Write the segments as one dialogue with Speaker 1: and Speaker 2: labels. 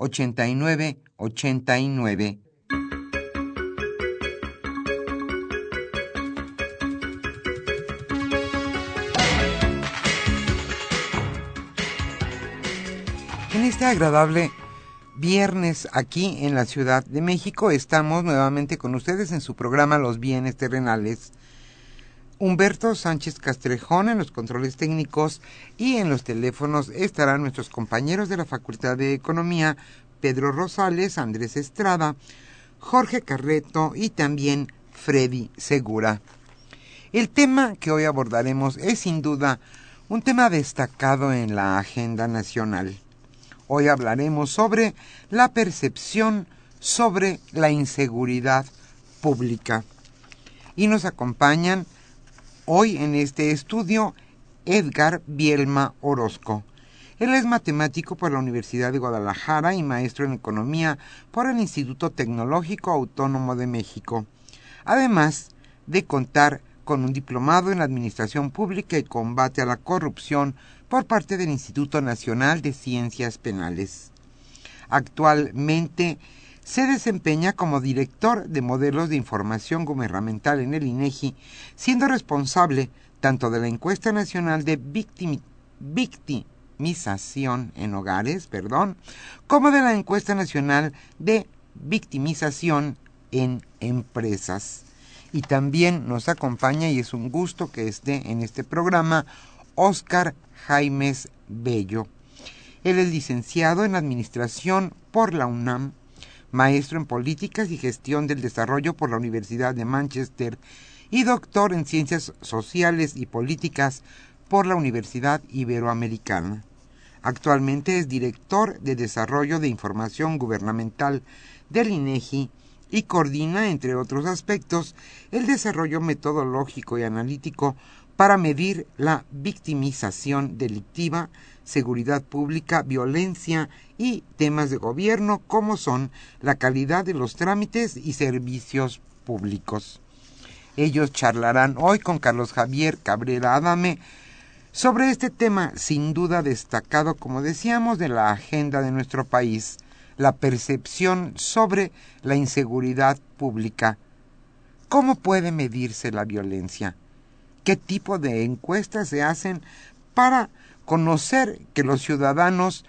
Speaker 1: 8989. En este agradable viernes aquí en la Ciudad de México estamos nuevamente con ustedes en su programa Los Bienes Terrenales. Humberto Sánchez Castrejón en los controles técnicos y en los teléfonos estarán nuestros compañeros de la Facultad de Economía, Pedro Rosales, Andrés Estrada, Jorge Carreto y también Freddy Segura. El tema que hoy abordaremos es sin duda un tema destacado en la agenda nacional. Hoy hablaremos sobre la percepción sobre la inseguridad pública. Y nos acompañan Hoy en este estudio, Edgar Bielma Orozco. Él es matemático por la Universidad de Guadalajara y maestro en economía por el Instituto Tecnológico Autónomo de México. Además de contar con un diplomado en Administración Pública y Combate a la Corrupción por parte del Instituto Nacional de Ciencias Penales. Actualmente se desempeña como director de modelos de información gubernamental en el INEGI, siendo responsable tanto de la encuesta nacional de victimización en hogares, perdón, como de la encuesta nacional de victimización en empresas. Y también nos acompaña, y es un gusto que esté en este programa, Oscar Jaimes Bello. Él es licenciado en Administración por la UNAM maestro en Políticas y Gestión del Desarrollo por la Universidad de Manchester y doctor en Ciencias Sociales y Políticas por la Universidad Iberoamericana. Actualmente es director de Desarrollo de Información Gubernamental del INEGI y coordina, entre otros aspectos, el desarrollo metodológico y analítico para medir la victimización delictiva, seguridad pública, violencia y temas de gobierno como son la calidad de los trámites y servicios públicos. Ellos charlarán hoy con Carlos Javier Cabrera Adame sobre este tema sin duda destacado, como decíamos, de la agenda de nuestro país, la percepción sobre la inseguridad pública. ¿Cómo puede medirse la violencia? Qué tipo de encuestas se hacen para conocer que los ciudadanos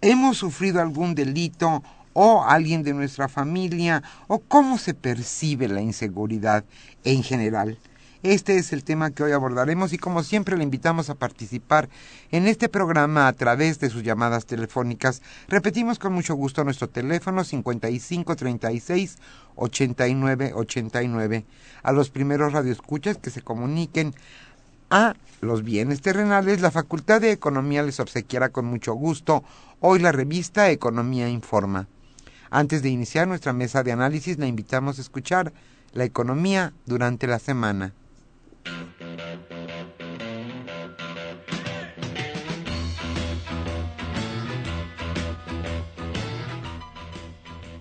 Speaker 1: hemos sufrido algún delito o alguien de nuestra familia o cómo se percibe la inseguridad en general. Este es el tema que hoy abordaremos y como siempre le invitamos a participar en este programa a través de sus llamadas telefónicas. Repetimos con mucho gusto nuestro teléfono 5536 8989. A los primeros radioescuchas que se comuniquen a los bienes terrenales, la Facultad de Economía les obsequiará con mucho gusto hoy la revista Economía Informa. Antes de iniciar nuestra mesa de análisis, la invitamos a escuchar la economía durante la semana.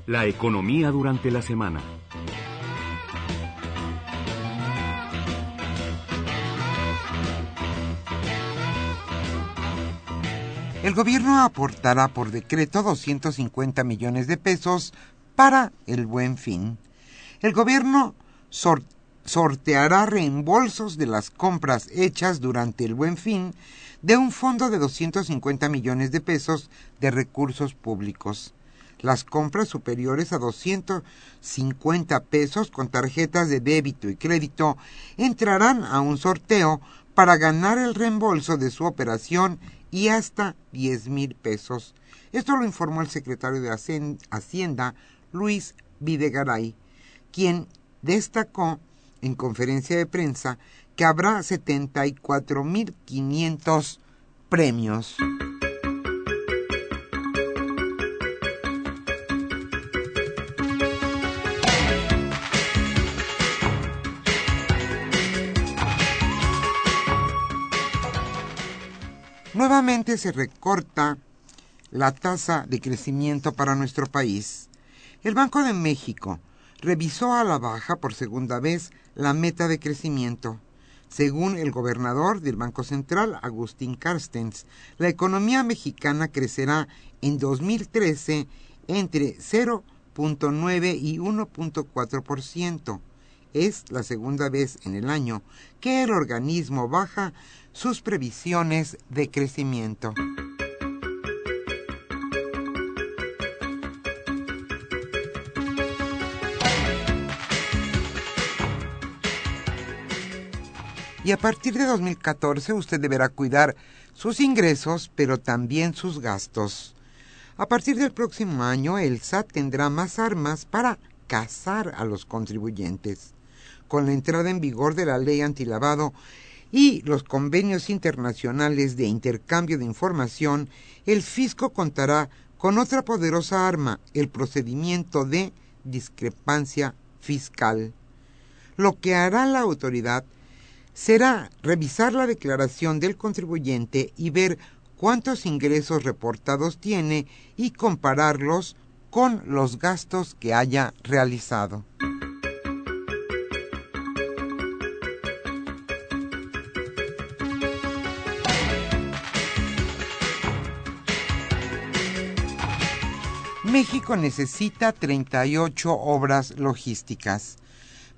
Speaker 2: La economía durante la semana.
Speaker 1: El gobierno aportará por decreto 250 millones de pesos para el buen fin. El gobierno sorteará reembolsos de las compras hechas durante el buen fin de un fondo de 250 millones de pesos de recursos públicos. Las compras superiores a 250 pesos con tarjetas de débito y crédito entrarán a un sorteo para ganar el reembolso de su operación y hasta 10 mil pesos. Esto lo informó el secretario de Hacienda, Luis Videgaray, quien destacó en conferencia de prensa que habrá 74.500 premios. Se recorta la tasa de crecimiento para nuestro país. El Banco de México revisó a la baja por segunda vez la meta de crecimiento. Según el gobernador del Banco Central, Agustín Carstens, la economía mexicana crecerá en 2013 entre 0.9 y 1.4%. Es la segunda vez en el año que el organismo baja sus previsiones de crecimiento. y a partir de 2014 usted deberá cuidar sus ingresos, pero también sus gastos. A partir del próximo año, el SAT tendrá más armas para cazar a los contribuyentes. Con la entrada en vigor de la ley antilavado y los convenios internacionales de intercambio de información, el fisco contará con otra poderosa arma, el procedimiento de discrepancia fiscal. Lo que hará la autoridad será revisar la declaración del contribuyente y ver cuántos ingresos reportados tiene y compararlos con los gastos que haya realizado. México necesita 38 obras logísticas.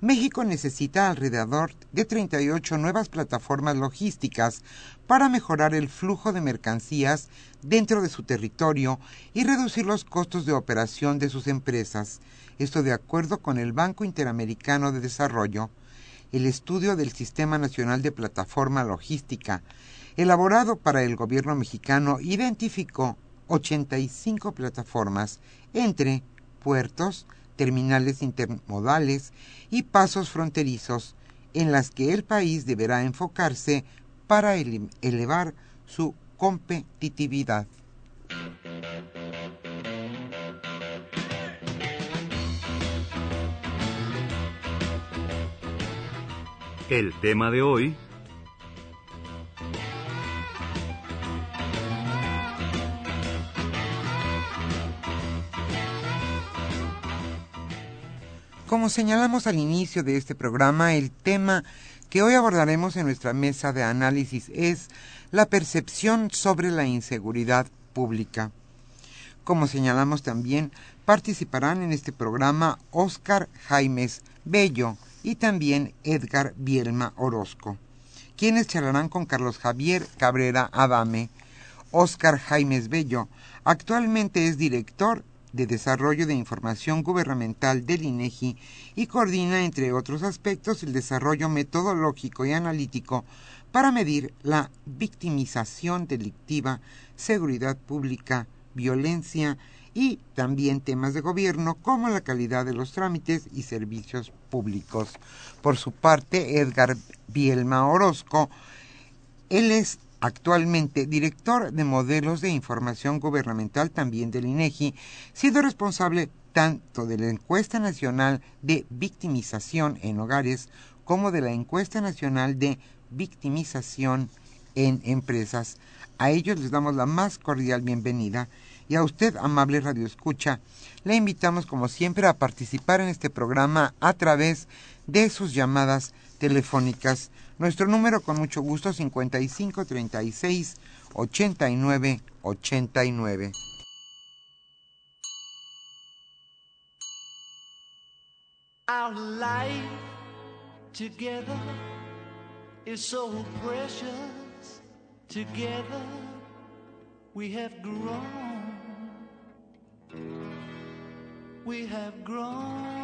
Speaker 1: México necesita alrededor de 38 nuevas plataformas logísticas para mejorar el flujo de mercancías dentro de su territorio y reducir los costos de operación de sus empresas. Esto de acuerdo con el Banco Interamericano de Desarrollo. El estudio del Sistema Nacional de Plataforma Logística, elaborado para el gobierno mexicano, identificó 85 plataformas entre puertos, terminales intermodales y pasos fronterizos en las que el país deberá enfocarse para elevar su competitividad.
Speaker 2: El tema de hoy
Speaker 1: Como señalamos al inicio de este programa, el tema que hoy abordaremos en nuestra mesa de análisis es la percepción sobre la inseguridad pública. Como señalamos también, participarán en este programa Óscar Jaimes Bello y también Edgar Bielma Orozco, quienes charlarán con Carlos Javier Cabrera Adame. Óscar Jaimes Bello actualmente es director de Desarrollo de Información Gubernamental del INEGI y coordina, entre otros aspectos, el desarrollo metodológico y analítico para medir la victimización delictiva, seguridad pública, violencia y también temas de gobierno como la calidad de los trámites y servicios públicos. Por su parte, Edgar Bielma Orozco, él es actualmente director de modelos de información gubernamental también del INEGI, siendo responsable tanto de la encuesta nacional de victimización en hogares como de la encuesta nacional de victimización en empresas. A ellos les damos la más cordial bienvenida y a usted, amable Radio Escucha, le invitamos como siempre a participar en este programa a través de sus llamadas telefónicas. Nuestro número con mucho gusto 55 36 89 89.
Speaker 3: Our life together is so precious. Together we have grown. We have grown.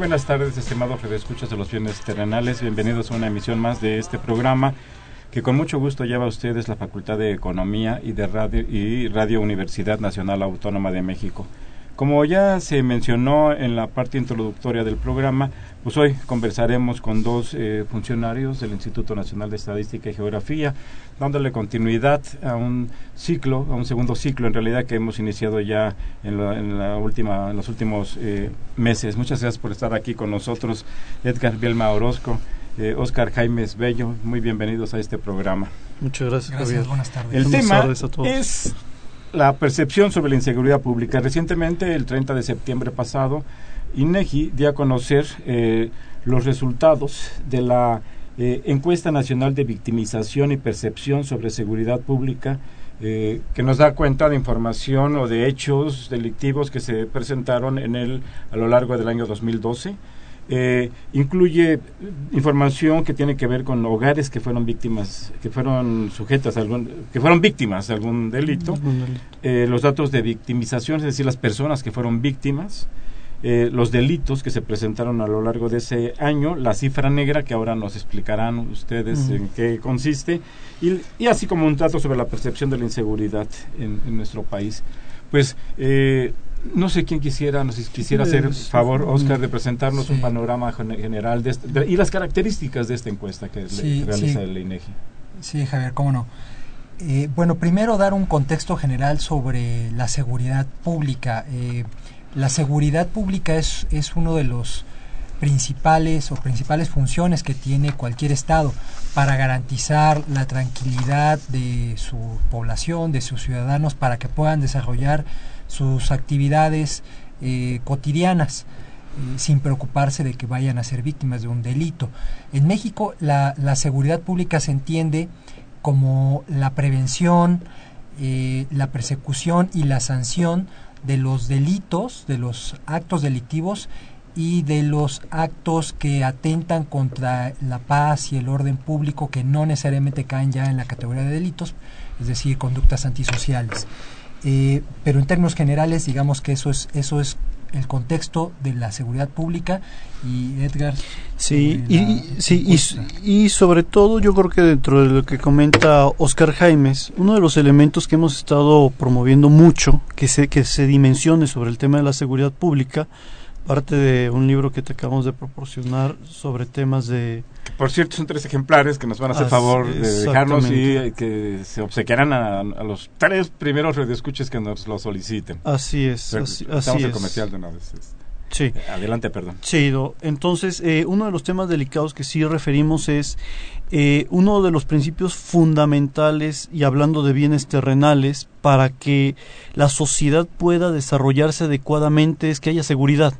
Speaker 4: Buenas tardes, estimados redescuchas de los bienes terrenales. Bienvenidos a una emisión más de este programa que con mucho gusto lleva a ustedes la Facultad de Economía y de Radio y Radio Universidad Nacional Autónoma de México. Como ya se mencionó en la parte introductoria del programa, pues hoy conversaremos con dos eh, funcionarios del Instituto Nacional de Estadística y Geografía, dándole continuidad a un ciclo, a un segundo ciclo en realidad que hemos iniciado ya en, la, en la última, en los últimos eh, meses. Muchas gracias por estar aquí con nosotros, Edgar Bielma Orozco, eh, Oscar Jaimes Bello, muy bienvenidos a este programa.
Speaker 5: Muchas gracias,
Speaker 6: Gracias,
Speaker 5: Javier.
Speaker 6: buenas tardes.
Speaker 4: El
Speaker 5: Buenas
Speaker 4: tema
Speaker 5: tardes a todos.
Speaker 4: es la percepción sobre la inseguridad pública. Recientemente, el 30 de septiembre pasado, INEGI dio a conocer eh, los resultados de la eh, encuesta nacional de victimización y percepción sobre seguridad pública eh, que nos da cuenta de información o de hechos delictivos que se presentaron en el a lo largo del año 2012 eh, incluye información que tiene que ver con hogares que fueron víctimas, que fueron sujetas a algún, que fueron víctimas de algún delito, eh, los datos de victimización, es decir, las personas que fueron víctimas, eh, los delitos que se presentaron a lo largo de ese año, la cifra negra que ahora nos explicarán ustedes en qué consiste, y, y así como un dato sobre la percepción de la inseguridad en, en nuestro país. Pues no sé quién quisiera, nos quisiera hacer favor, Oscar, de presentarnos un panorama gen- general de, este- de- y las características de esta encuesta que le- realiza
Speaker 6: sí.
Speaker 4: el INEGI.
Speaker 6: Sí, Javier, cómo no. Eh, bueno, primero dar un contexto general sobre la seguridad pública. Eh, la seguridad pública es, es uno de los principales o principales funciones que tiene cualquier Estado para garantizar la tranquilidad de su población, de sus ciudadanos, para que puedan desarrollar sus actividades eh, cotidianas eh, sin preocuparse de que vayan a ser víctimas de un delito. En México la, la seguridad pública se entiende como la prevención, eh, la persecución y la sanción de los delitos, de los actos delictivos y de los actos que atentan contra la paz y el orden público que no necesariamente caen ya en la categoría de delitos, es decir, conductas antisociales. Eh, pero en términos generales, digamos que eso es, eso es el contexto de la seguridad pública y Edgar.
Speaker 5: Sí, y, sí y sobre todo yo creo que dentro de lo que comenta Oscar Jaimes, uno de los elementos que hemos estado promoviendo mucho, que se, que se dimensione sobre el tema de la seguridad pública, parte de un libro que te acabamos de proporcionar sobre temas de...
Speaker 4: Que, por cierto, son tres ejemplares que nos van a hacer favor de dejarnos y eh, que se obsequiarán a, a los tres primeros radioescuches que nos lo soliciten.
Speaker 5: Así es,
Speaker 4: Pero
Speaker 5: así,
Speaker 4: Estamos
Speaker 5: así
Speaker 4: en
Speaker 5: es.
Speaker 4: comercial de una vez.
Speaker 5: Sí.
Speaker 4: Adelante, perdón.
Speaker 5: Sí, entonces eh, uno de los temas delicados que sí referimos es eh, uno de los principios fundamentales y hablando de bienes terrenales para que la sociedad pueda desarrollarse adecuadamente es que haya seguridad.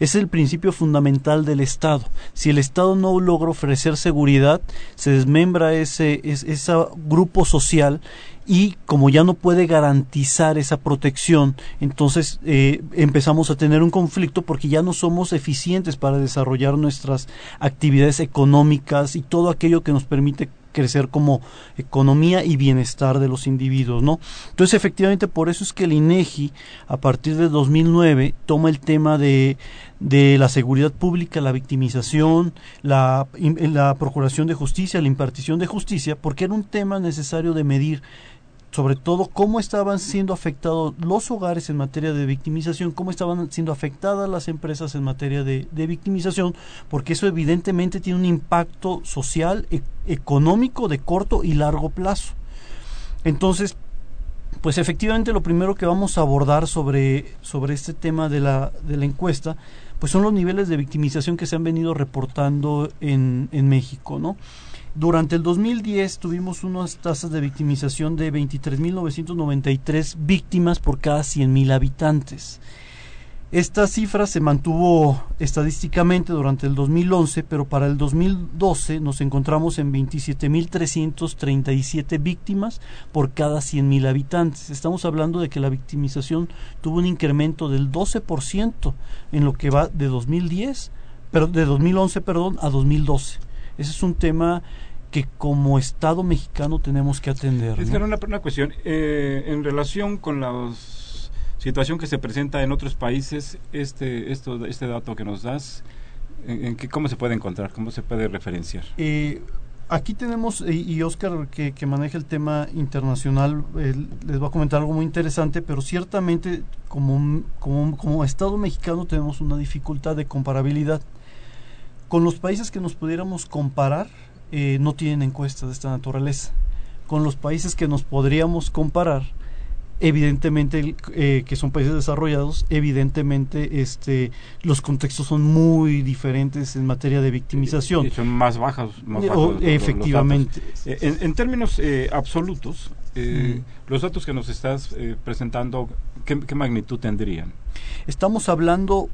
Speaker 5: Es el principio fundamental del Estado. Si el Estado no logra ofrecer seguridad, se desmembra ese, es- ese grupo social y como ya no puede garantizar esa protección, entonces eh, empezamos a tener un conflicto porque ya no somos eficientes para desarrollar nuestras actividades económicas y todo aquello que nos permite crecer como economía y bienestar de los individuos, ¿no? Entonces, efectivamente, por eso es que el INEGI, a partir de 2009, toma el tema de, de la seguridad pública, la victimización, la, la procuración de justicia, la impartición de justicia, porque era un tema necesario de medir sobre todo cómo estaban siendo afectados los hogares en materia de victimización, cómo estaban siendo afectadas las empresas en materia de, victimización, porque eso evidentemente tiene un impacto social, e- económico de corto y largo plazo. Entonces, pues efectivamente lo primero que vamos a abordar sobre, sobre este tema de la, de la encuesta, pues son los niveles de victimización que se han venido reportando en, en México, ¿no? Durante el 2010 tuvimos unas tasas de victimización de 23.993 víctimas por cada 100.000 habitantes. Esta cifra se mantuvo estadísticamente durante el 2011, pero para el 2012 nos encontramos en 27.337 víctimas por cada 100.000 habitantes. Estamos hablando de que la victimización tuvo un incremento del 12% en lo que va de 2010, pero de 2011, perdón, a 2012. Ese es un tema que como Estado mexicano tenemos que atender.
Speaker 4: Es
Speaker 5: ¿no?
Speaker 4: que era una, una cuestión. eh, en relación con la situación que se presenta en otros países, este, esto, este dato que nos das, en, en ¿cómo se puede encontrar? ¿Cómo se puede referenciar?
Speaker 5: Eh, aquí tenemos, y, Oscar que, que maneja el tema internacional, eh, les va a comentar algo muy interesante, pero ciertamente como, como, como Estado mexicano tenemos una dificultad de comparabilidad. Con los países que nos pudiéramos comparar, eh, no tienen encuestas de esta naturaleza. Con los países que nos podríamos comparar, evidentemente eh, que son países desarrollados evidentemente este los contextos son muy diferentes en materia de victimización
Speaker 4: son más bajas. Más
Speaker 5: Eh,
Speaker 4: bajos
Speaker 5: o- efectivamente.
Speaker 4: Eh, en, en términos eh, absolutos, eh,
Speaker 5: Mm.
Speaker 4: los datos que nos estás presentando, ¿qué, qué magnitud tendrían?
Speaker 5: estamos hablando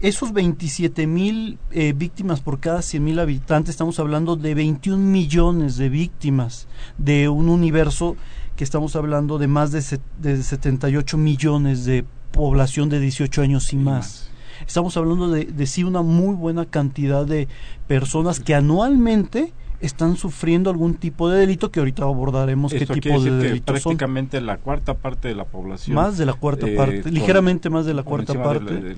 Speaker 5: esos 27 mil eh, víctimas por cada 100 mil habitantes, estamos hablando de 21 millones de víctimas de un universo que estamos hablando de más de, de 78 millones de población de 18 años y más. Estamos hablando de, de sí una muy buena cantidad de personas que anualmente están sufriendo algún tipo de delito que ahorita abordaremos qué tipo de son.
Speaker 4: prácticamente la cuarta parte de la población.
Speaker 5: Más de la cuarta
Speaker 4: eh,
Speaker 5: parte,
Speaker 4: con-
Speaker 5: ligeramente más de la cuarta parte.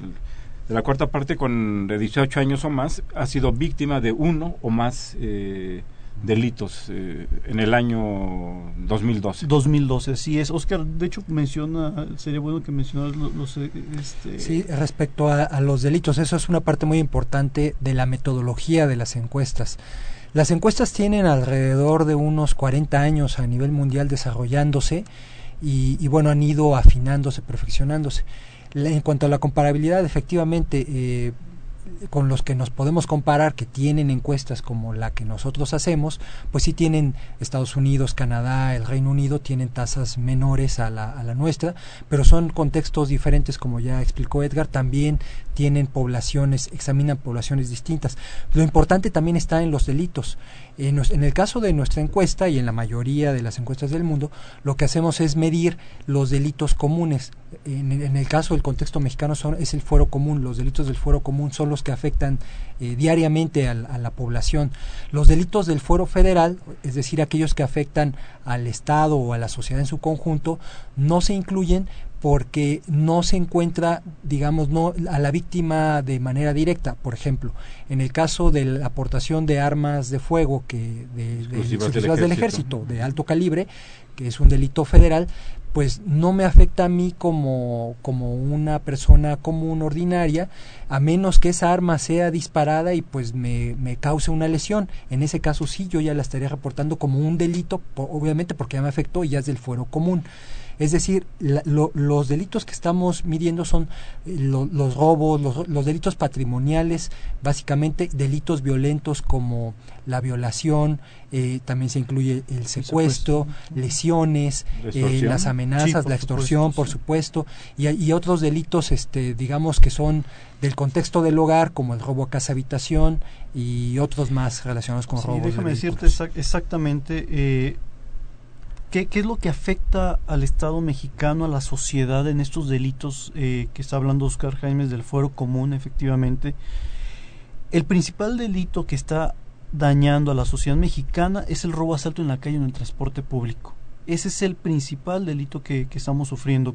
Speaker 4: De la cuarta parte con de 18 años o más ha sido víctima de uno o más eh, delitos eh, en el año 2012.
Speaker 5: 2012, así es. Oscar, de hecho, menciona, sería bueno que mencionaras los... los, eh, este,
Speaker 6: Sí, respecto a, a los delitos, eso es una parte muy importante de la metodología de las encuestas. Las encuestas tienen alrededor de unos 40 años a nivel mundial desarrollándose y, y bueno, han ido afinándose, perfeccionándose. En cuanto a la comparabilidad, efectivamente, eh, con los que nos podemos comparar, que tienen encuestas como la que nosotros hacemos, pues sí tienen Estados Unidos, Canadá, el Reino Unido, tienen tasas menores a la, a la nuestra, pero son contextos diferentes, como ya explicó Edgar, también tienen poblaciones, examinan poblaciones distintas. Lo importante también está en los delitos. En, el caso de nuestra encuesta y en la mayoría de las encuestas del mundo, lo que hacemos es medir los delitos comunes. En, el caso del contexto mexicano son, es el fuero común, los delitos del fuero común son los que afectan eh, diariamente al- a, la población. Los delitos del fuero federal, es decir, aquellos que afectan al Estado o a la sociedad en su conjunto, no se incluyen porque no se encuentra, digamos, no a la víctima de manera directa. Por ejemplo, en el caso de la aportación de armas de fuego que de, de-
Speaker 4: Exclusivas del ejército.
Speaker 6: ejército de alto calibre, que es un delito federal, pues no me afecta a mí como, como una persona común ordinaria, a menos que esa arma sea disparada y pues me, me cause una lesión. En ese caso sí, yo ya la estaría reportando como un delito, obviamente porque ya me afectó y ya es del fuero común. Es decir, la- lo- los delitos que estamos midiendo son eh, lo- los robos, los, los delitos patrimoniales, básicamente delitos violentos como la violación, eh, también se incluye el secuestro, lesiones, eh, las amenazas,
Speaker 5: Sí,
Speaker 6: la extorsión,
Speaker 5: supuesto,
Speaker 6: por
Speaker 5: sí.
Speaker 6: supuesto, y, y otros delitos, este, digamos que son del contexto del hogar, como el robo a casa habitación y otros más relacionados con
Speaker 5: Sí,
Speaker 6: robos. de
Speaker 5: déjame decirte exactamente eh, ¿qué, qué es lo que afecta al Estado mexicano, a la sociedad en estos delitos eh, que está hablando Oscar Jaimes del fuero común, efectivamente. El principal delito que está dañando a la sociedad mexicana es el robo asalto en la calle en el transporte público. Ese es el principal delito que, que estamos sufriendo,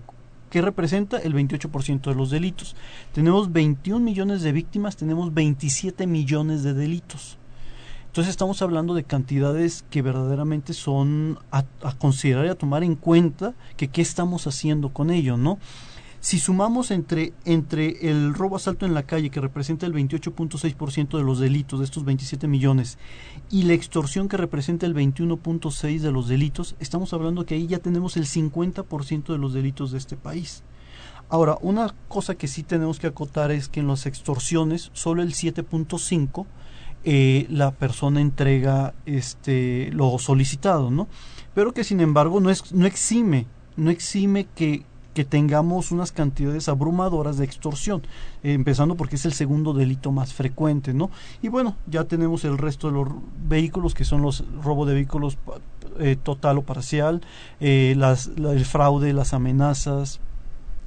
Speaker 5: que representa el 28% de los delitos. Tenemos 21 millones de víctimas, tenemos 27 millones de delitos. Entonces estamos hablando de cantidades que verdaderamente son a, considerar y a tomar en cuenta que qué estamos haciendo con ello, ¿no? Si sumamos entre, entre el robo asalto en la calle, que representa el 28.6% de los delitos de estos 27 millones, y la extorsión, que representa el 21.6% de los delitos, estamos hablando que ahí ya tenemos el 50% de los delitos de este país. Ahora, una cosa que sí tenemos que acotar es que en las extorsiones, solo el 7.5% eh, la persona entrega este lo solicitado, ¿no? Pero que sin embargo no es no exime, no exime que que tengamos unas cantidades abrumadoras de extorsión, eh, empezando porque es el segundo delito más frecuente, ¿no? Y bueno, ya tenemos el resto de los vehículos que son los robo de vehículos eh, total o parcial, eh, el fraude, las amenazas,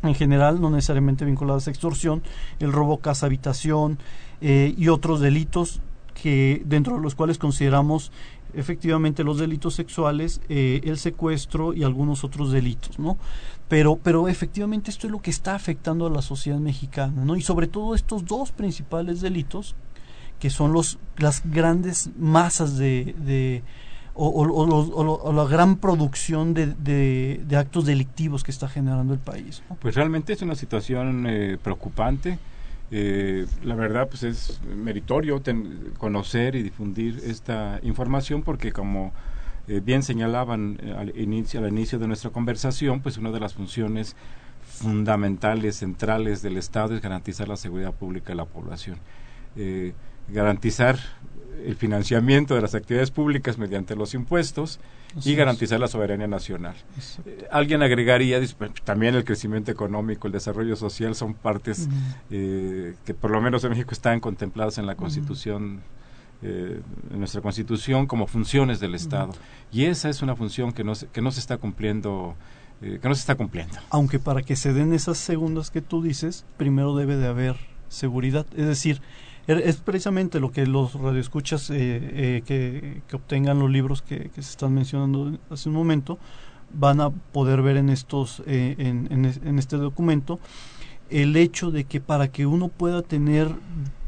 Speaker 5: en general, no necesariamente vinculadas a extorsión, el robo casa habitación y otros delitos que dentro de los cuales consideramos efectivamente los delitos sexuales, eh, el secuestro y algunos otros delitos, ¿no? Pero, pero efectivamente esto es lo que está afectando a la sociedad mexicana, ¿no? Y sobre todo estos dos principales delitos, que son los las grandes masas de, de o, o, o, o la gran producción de, de, actos delictivos que está generando el país.
Speaker 4: Pues realmente es una situación eh, preocupante. Eh, la verdad, pues es meritorio ten- conocer y difundir esta información porque como eh, bien señalaban eh, al inicio, al inicio de nuestra conversación, pues una de las funciones fundamentales, centrales del Estado es garantizar la seguridad pública de la población. Garantizar el financiamiento de las actividades públicas mediante los impuestos
Speaker 5: Así
Speaker 4: y
Speaker 5: es.
Speaker 4: garantizar la soberanía nacional. Eh, alguien agregaría, pues, también el crecimiento económico, el desarrollo social son partes eh, que por lo menos en México están contempladas en la Constitución, eh, en nuestra Constitución como funciones del Estado. Y esa es una función que no se, que no se está cumpliendo, eh, que no se está cumpliendo.
Speaker 5: aunque para que se den esas segundas que tú dices, primero debe de haber seguridad. Es decir, es precisamente lo que los radioescuchas eh, eh, que, obtengan los libros que, que se están mencionando hace un momento van a poder ver en estos eh, en, en en este documento el hecho de que para que uno pueda tener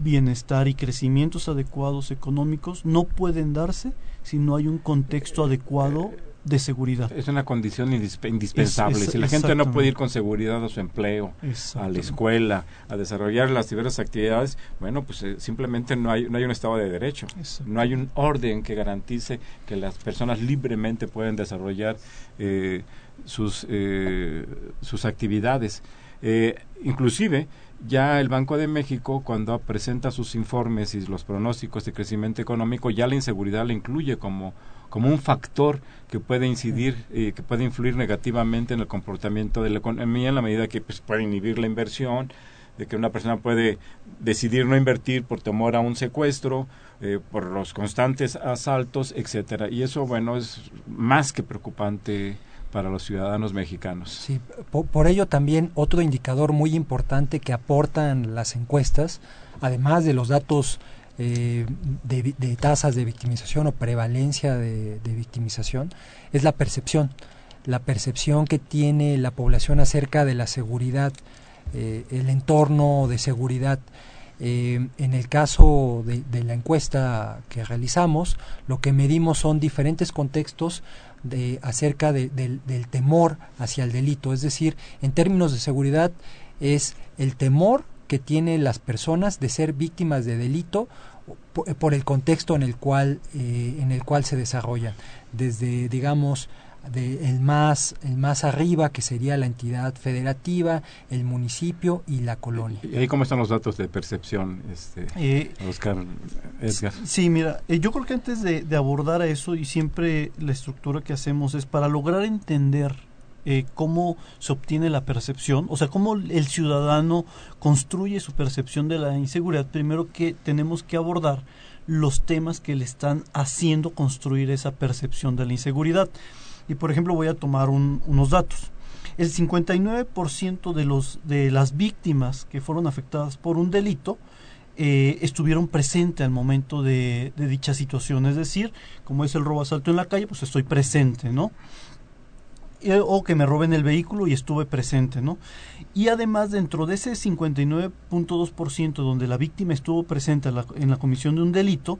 Speaker 5: bienestar y crecimientos adecuados económicos no pueden darse si no hay un contexto adecuado de seguridad.
Speaker 4: Es una condición indispe- indispensable.
Speaker 5: Es- es-
Speaker 4: si la gente no puede ir con seguridad a su empleo, a la escuela, a desarrollar las diversas actividades, bueno, pues eh, simplemente no hay, no hay un Estado de Derecho. No hay un orden que garantice que las personas libremente pueden desarrollar eh, sus, eh, sus actividades. Eh, inclusive, ya el Banco de México, cuando presenta sus informes y los pronósticos de crecimiento económico, ya la inseguridad la incluye como, como un factor que puede incidir, eh, que puede influir negativamente en el comportamiento de la economía en la medida que pues, puede inhibir la inversión, de que una persona puede decidir no invertir por temor a un secuestro, eh, por los constantes asaltos, etcétera. Y eso, bueno, es más que preocupante para los ciudadanos mexicanos.
Speaker 6: Sí, po- por, ello también otro indicador muy importante que aportan las encuestas, además de los datos eh, de, tasas de victimización o prevalencia de, victimización, es la percepción, la percepción que tiene la población acerca de la seguridad, eh, el entorno de seguridad. Eh, en el caso de, la encuesta que realizamos, lo que medimos son diferentes contextos de, acerca de- del, del temor hacia el delito. Es decir, en términos de seguridad, es el temor que tienen las personas de ser víctimas de delito po- por, el contexto en el cual, eh, en el cual se desarrollan. Desde, digamos, de el más el más arriba que sería la entidad federativa, el municipio y la colonia.
Speaker 4: ¿Y ahí cómo están los datos de percepción, este,
Speaker 5: Eh,
Speaker 4: Oscar Edgar?
Speaker 5: Sí, mira, eh, yo creo que antes de, de abordar a eso y siempre la estructura que hacemos es para lograr entender eh, cómo se obtiene la percepción, o sea, cómo el ciudadano construye su percepción de la inseguridad, primero que tenemos que abordar los temas que le están haciendo construir esa percepción de la inseguridad. Y por ejemplo voy a tomar un- unos datos. El 59% de, los, de las víctimas que fueron afectadas por un delito eh, estuvieron presentes al momento de, de dicha situación. Es decir, como es el robo asalto en la calle, pues estoy presente, ¿no? Eh, o que me roben el vehículo y estuve presente, ¿no? Y además dentro de ese 59.2% donde la víctima estuvo presente en la, comisión de un delito,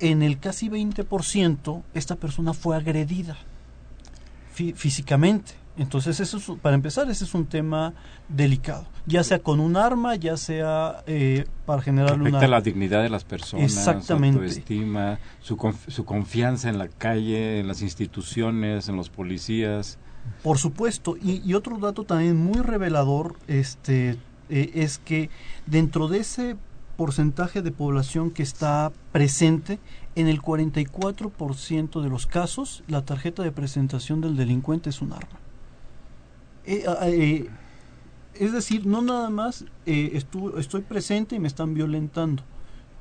Speaker 5: en el casi 20% esta persona fue agredida fí- físicamente. Entonces, eso es, para empezar, ese es un tema delicado. Ya sea con un arma, ya sea eh, para generar
Speaker 4: Afecta
Speaker 5: una...
Speaker 4: la dignidad de las personas,
Speaker 5: Exactamente.
Speaker 4: su autoestima, su, conf- su confianza en la calle, en las instituciones, en los policías.
Speaker 5: Por supuesto, y, y otro dato también muy revelador este, eh, es que dentro de ese porcentaje de población que está presente, en el 44% de los casos, la tarjeta de presentación del delincuente es un arma. Eh, ah, eh, es decir, no nada más eh, estu- estoy presente y me están violentando,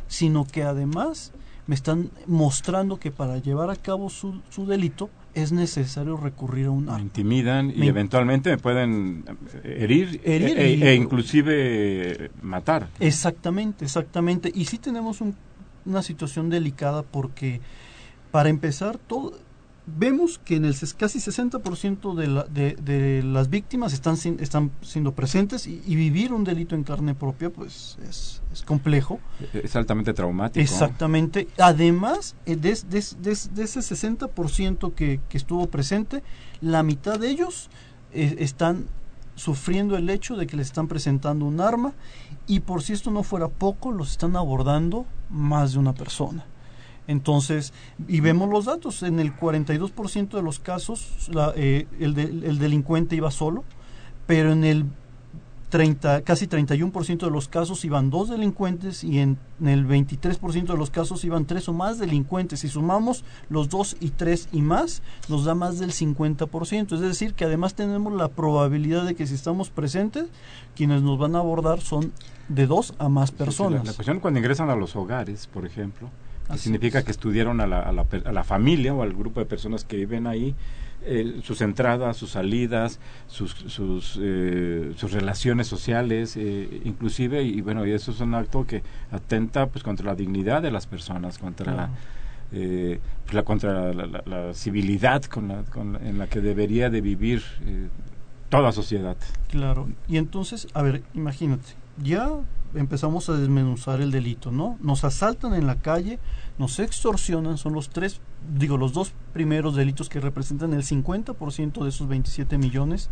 Speaker 5: sino que además me están mostrando que para llevar a cabo su, su delito es necesario recurrir a un
Speaker 4: Me
Speaker 5: arma.
Speaker 4: intimidan y
Speaker 5: Me-
Speaker 4: eventualmente me pueden eh, herir,
Speaker 5: Herir
Speaker 4: e,
Speaker 5: y-
Speaker 4: e inclusive matar.
Speaker 5: Exactamente, exactamente. Y sí tenemos un- una situación delicada porque, para empezar, todo, vemos que en el casi 60% de, la- de, de las víctimas están, sin- están siendo presentes y, y vivir un delito en carne propia pues es, es complejo.
Speaker 4: Es altamente traumático.
Speaker 5: Exactamente. Además, eh, de- de ese 60% que, que estuvo presente, la mitad de ellos eh, están sufriendo el hecho de que les están presentando un arma y por si esto no fuera poco, los están abordando más de una persona. Entonces, y vemos los datos, en el 42% de los casos la, eh, el, de- el delincuente iba solo, pero en el 30, casi 31% de los casos iban dos delincuentes y en, en el 23% de los casos iban tres o más delincuentes. Si sumamos los dos y tres y más, nos da más del 50%. Es decir, que además tenemos la probabilidad de que si estamos presentes, quienes nos van a abordar son de dos a más
Speaker 4: sí, la-
Speaker 5: personas.
Speaker 4: La, cuestión cuando ingresan a los hogares, por ejemplo, que
Speaker 5: Así
Speaker 4: significa
Speaker 5: es.
Speaker 4: que estudiaron a la, a, la, a la familia o al grupo de personas que viven ahí, eh, sus entradas, sus salidas, sus, sus, eh, sus relaciones sociales, eh, inclusive, y bueno, y eso es un acto que atenta pues contra la dignidad de las personas, contra
Speaker 5: Claro.
Speaker 4: eh, pues, la, contra la, la- la civilidad con la, con la- en la que debería de vivir eh, toda sociedad.
Speaker 5: Claro. Y entonces, a ver, imagínate, ya empezamos a desmenuzar el delito, ¿no? Nos asaltan en la calle, nos extorsionan, son los tres, digo, los dos primeros delitos que representan el 50% de esos 27 millones.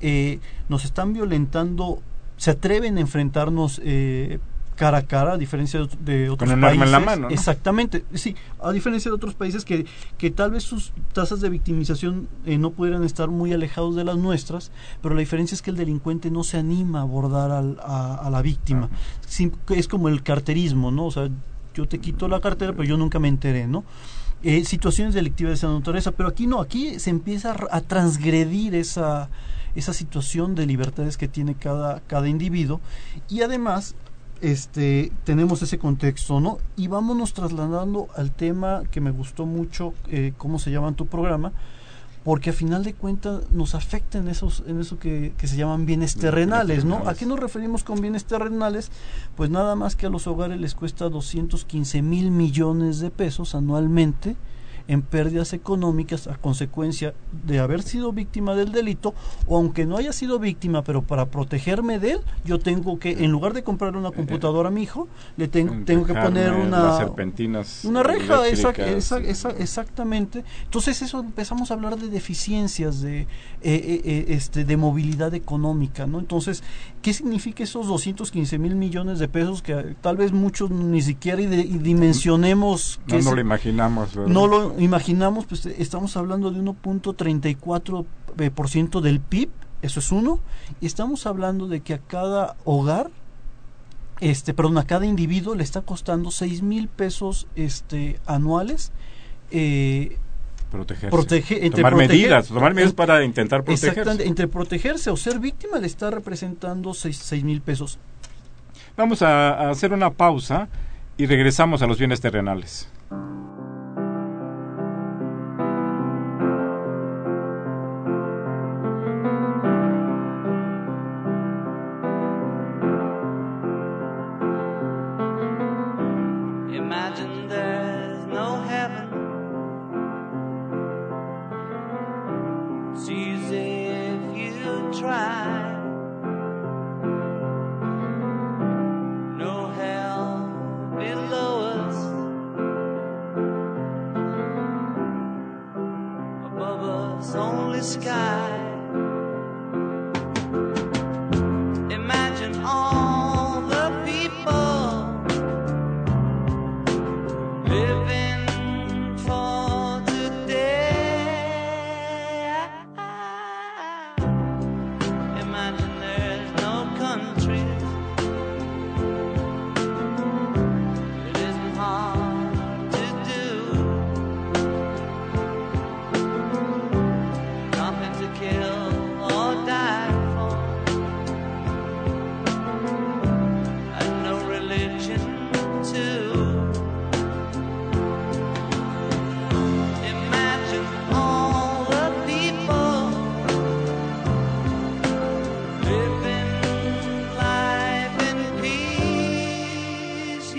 Speaker 5: Eh, nos están violentando, se atreven a enfrentarnos eh, cara a cara, a diferencia de, ot- de otros
Speaker 4: un
Speaker 5: países.
Speaker 4: arma en la mano, ¿no?
Speaker 5: Exactamente, sí, a diferencia de otros países que, que tal vez sus tasas de victimización eh, no pudieran estar muy alejados de las nuestras, pero la diferencia es que el delincuente no se anima a abordar al- a, a la víctima. Sim- es como el carterismo, ¿no? O sea, yo te quito la cartera, pero yo nunca me enteré, ¿no? Eh, situaciones delictivas de esa naturaleza, pero aquí no, aquí se empieza a, a transgredir esa, esa situación de libertades que tiene cada, cada individuo y además este tenemos ese contexto, ¿no? Y vámonos trasladando al tema que me gustó mucho, eh, cómo se llama en tu programa, porque a final de cuentas nos afecta en esos en eso que, que se llaman bienes terrenales, ¿no? ¿A qué nos referimos con bienes terrenales? Pues nada más que a los hogares les cuesta 215 mil millones de pesos anualmente en pérdidas económicas a consecuencia de haber sido víctima del delito o aunque no haya sido víctima pero para protegerme de él yo tengo que en lugar de comprarle una computadora a mi hijo le tengo, tengo que poner una
Speaker 4: serpentinas
Speaker 5: una reja, exact- exact- exact- exactamente. Entonces eso empezamos a hablar de deficiencias, de, eh, eh, eh, este, de movilidad económica, ¿no? Entonces ¿Qué significa esos 215 mil millones de pesos que eh, tal vez muchos ni siquiera y dimensionemos?
Speaker 4: No,
Speaker 5: que
Speaker 4: no
Speaker 5: es-
Speaker 4: lo imaginamos. ¿verdad?
Speaker 5: no lo imaginamos, pues eh, estamos hablando de 1.34% eh, por ciento del PIB, eso es uno, y estamos hablando de que a cada hogar, este, perdón, a cada individuo le está costando 6 mil pesos este, anuales. eh,
Speaker 4: Protegerse.
Speaker 5: protege- entre
Speaker 4: tomar
Speaker 5: proteger-
Speaker 4: medidas, tomar medidas para intentar protegerse.
Speaker 5: Exactamente, entre protegerse o ser víctima le está representando 6 mil pesos.
Speaker 4: Vamos a, a hacer una pausa y regresamos a los bienes terrenales.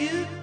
Speaker 3: You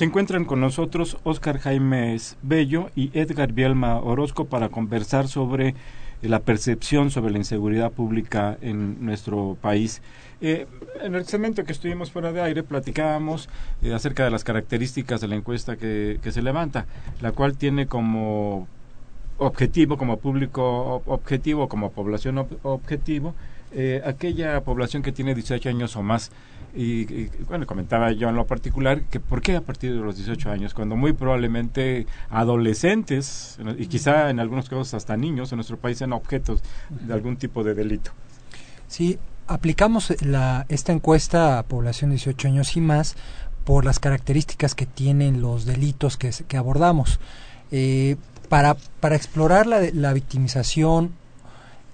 Speaker 4: Se encuentran con nosotros Óscar Jaimes Bello y Edgar Bielma Orozco para conversar sobre la percepción sobre la inseguridad pública en nuestro país. Eh, en el segmento que estuvimos fuera de aire platicábamos eh, acerca de las características de la encuesta que, se levanta, la cual tiene como objetivo, como público ob- objetivo, como población ob- objetivo, eh, aquella población que tiene 18 años o más. Y, bueno, comentaba yo en lo particular que por qué a partir de los 18 años, cuando muy probablemente adolescentes y quizá en algunos casos hasta niños en nuestro país sean objetos de algún tipo de delito.
Speaker 6: Sí, aplicamos la, esta encuesta a población de 18 años y más por las características que tienen los delitos que, que abordamos. Eh, para, para explorar la, la victimización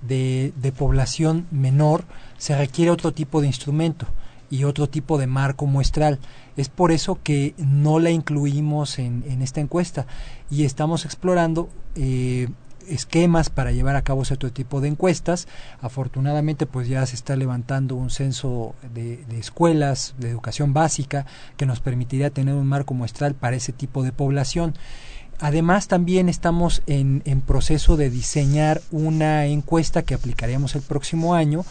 Speaker 6: de, de población menor se requiere otro tipo de instrumento y otro tipo de marco muestral. Es por eso que no la incluimos en, en esta encuesta y estamos explorando eh, esquemas para llevar a cabo cierto tipo de encuestas. Afortunadamente, pues ya se está levantando un censo de, escuelas de educación básica que nos permitiría tener un marco muestral para ese tipo de población. Además, también estamos en, en proceso de diseñar una encuesta que aplicaremos el próximo año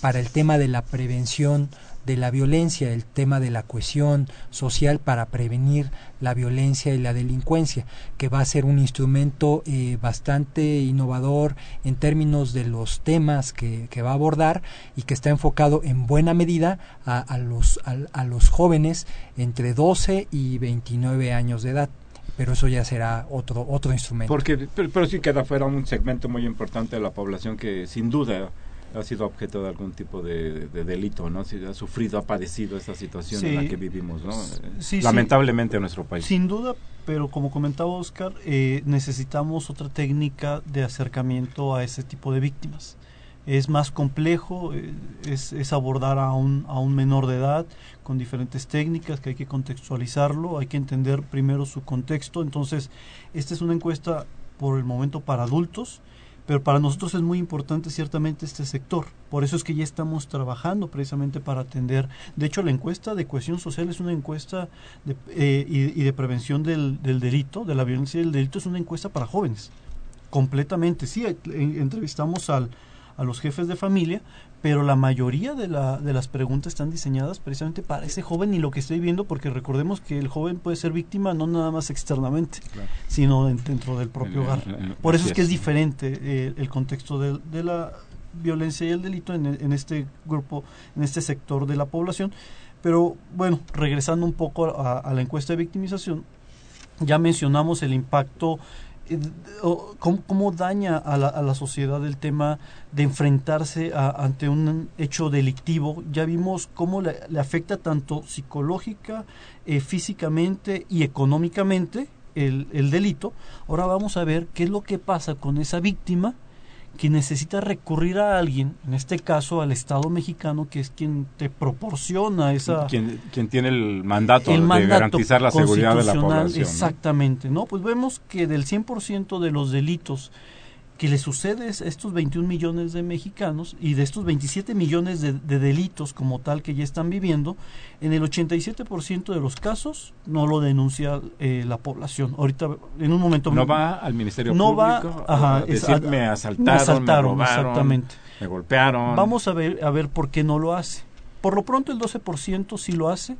Speaker 6: para el tema de la prevención de la violencia, el tema de la cohesión social para prevenir la violencia y la delincuencia, que va a ser un instrumento eh, bastante innovador en términos de los temas que, que, va a abordar y que está enfocado en buena medida a, a los, a, los jóvenes entre 12 y 29 años de edad pero eso ya será otro otro instrumento.
Speaker 4: Porque, pero, pero, sí queda fuera un segmento muy importante de la población que sin duda ha sido objeto de algún tipo de, de delito, ¿no? Si ha sufrido, ha padecido esta situación
Speaker 5: sí,
Speaker 4: en la que vivimos, ¿no?
Speaker 5: Sí,
Speaker 4: Lamentablemente
Speaker 5: sí,
Speaker 4: en nuestro país.
Speaker 5: Sin duda, pero como comentaba Oscar, eh, necesitamos otra técnica de acercamiento a ese tipo de víctimas es más complejo, es, es, abordar a un, a un menor de edad con diferentes técnicas que hay que contextualizarlo, hay que entender primero su contexto. Entonces, esta es una encuesta por el momento para adultos, pero para nosotros es muy importante ciertamente este sector. Por eso es que ya estamos trabajando precisamente para atender. De hecho, la encuesta de cohesión social es una encuesta de, eh, y, de prevención del, del delito, de la violencia y del delito, es una encuesta para jóvenes. Completamente. Sí, entrevistamos al, a los jefes de familia, pero la mayoría de, la, de las preguntas están diseñadas precisamente para ese joven y lo que estoy viendo, porque recordemos que el joven puede ser víctima no nada más externamente, claro. sino dentro del propio hogar. Por eso es que es diferente eh, el contexto de, de la violencia y el delito en, en este grupo, en este sector de la población. Pero bueno, regresando un poco a, a la encuesta de victimización, ya mencionamos el impacto, cómo, cómo daña a la, a la sociedad el tema de enfrentarse a- ante un hecho delictivo. Ya vimos cómo le, le afecta tanto psicológica, eh, físicamente y económicamente el, el delito. Ahora vamos a ver qué es lo que pasa con esa víctima que necesita recurrir a alguien, en este caso al Estado mexicano, que es quien te proporciona esa
Speaker 4: quien, quien tiene el mandato,
Speaker 5: el
Speaker 4: de
Speaker 5: mandato
Speaker 4: garantizar la seguridad de la población. ¿no?
Speaker 5: Exactamente, ¿no? Pues vemos que del 100% de los delitos que le sucede a estos 21 millones de mexicanos y de estos 27 millones de, de delitos como tal que ya están viviendo, en el 87% de los casos no lo denuncia eh, la población. Ahorita, en un momento...
Speaker 4: No va al Ministerio
Speaker 5: No va,
Speaker 4: Público
Speaker 5: ajá,
Speaker 4: a
Speaker 5: es-
Speaker 4: decir,
Speaker 5: a-
Speaker 4: me asaltaron,
Speaker 5: me asaltaron,
Speaker 4: me robaron,
Speaker 5: exactamente.
Speaker 4: me golpearon.
Speaker 5: Vamos a ver, a ver por qué no lo hace. Por lo pronto el 12% sí lo hace,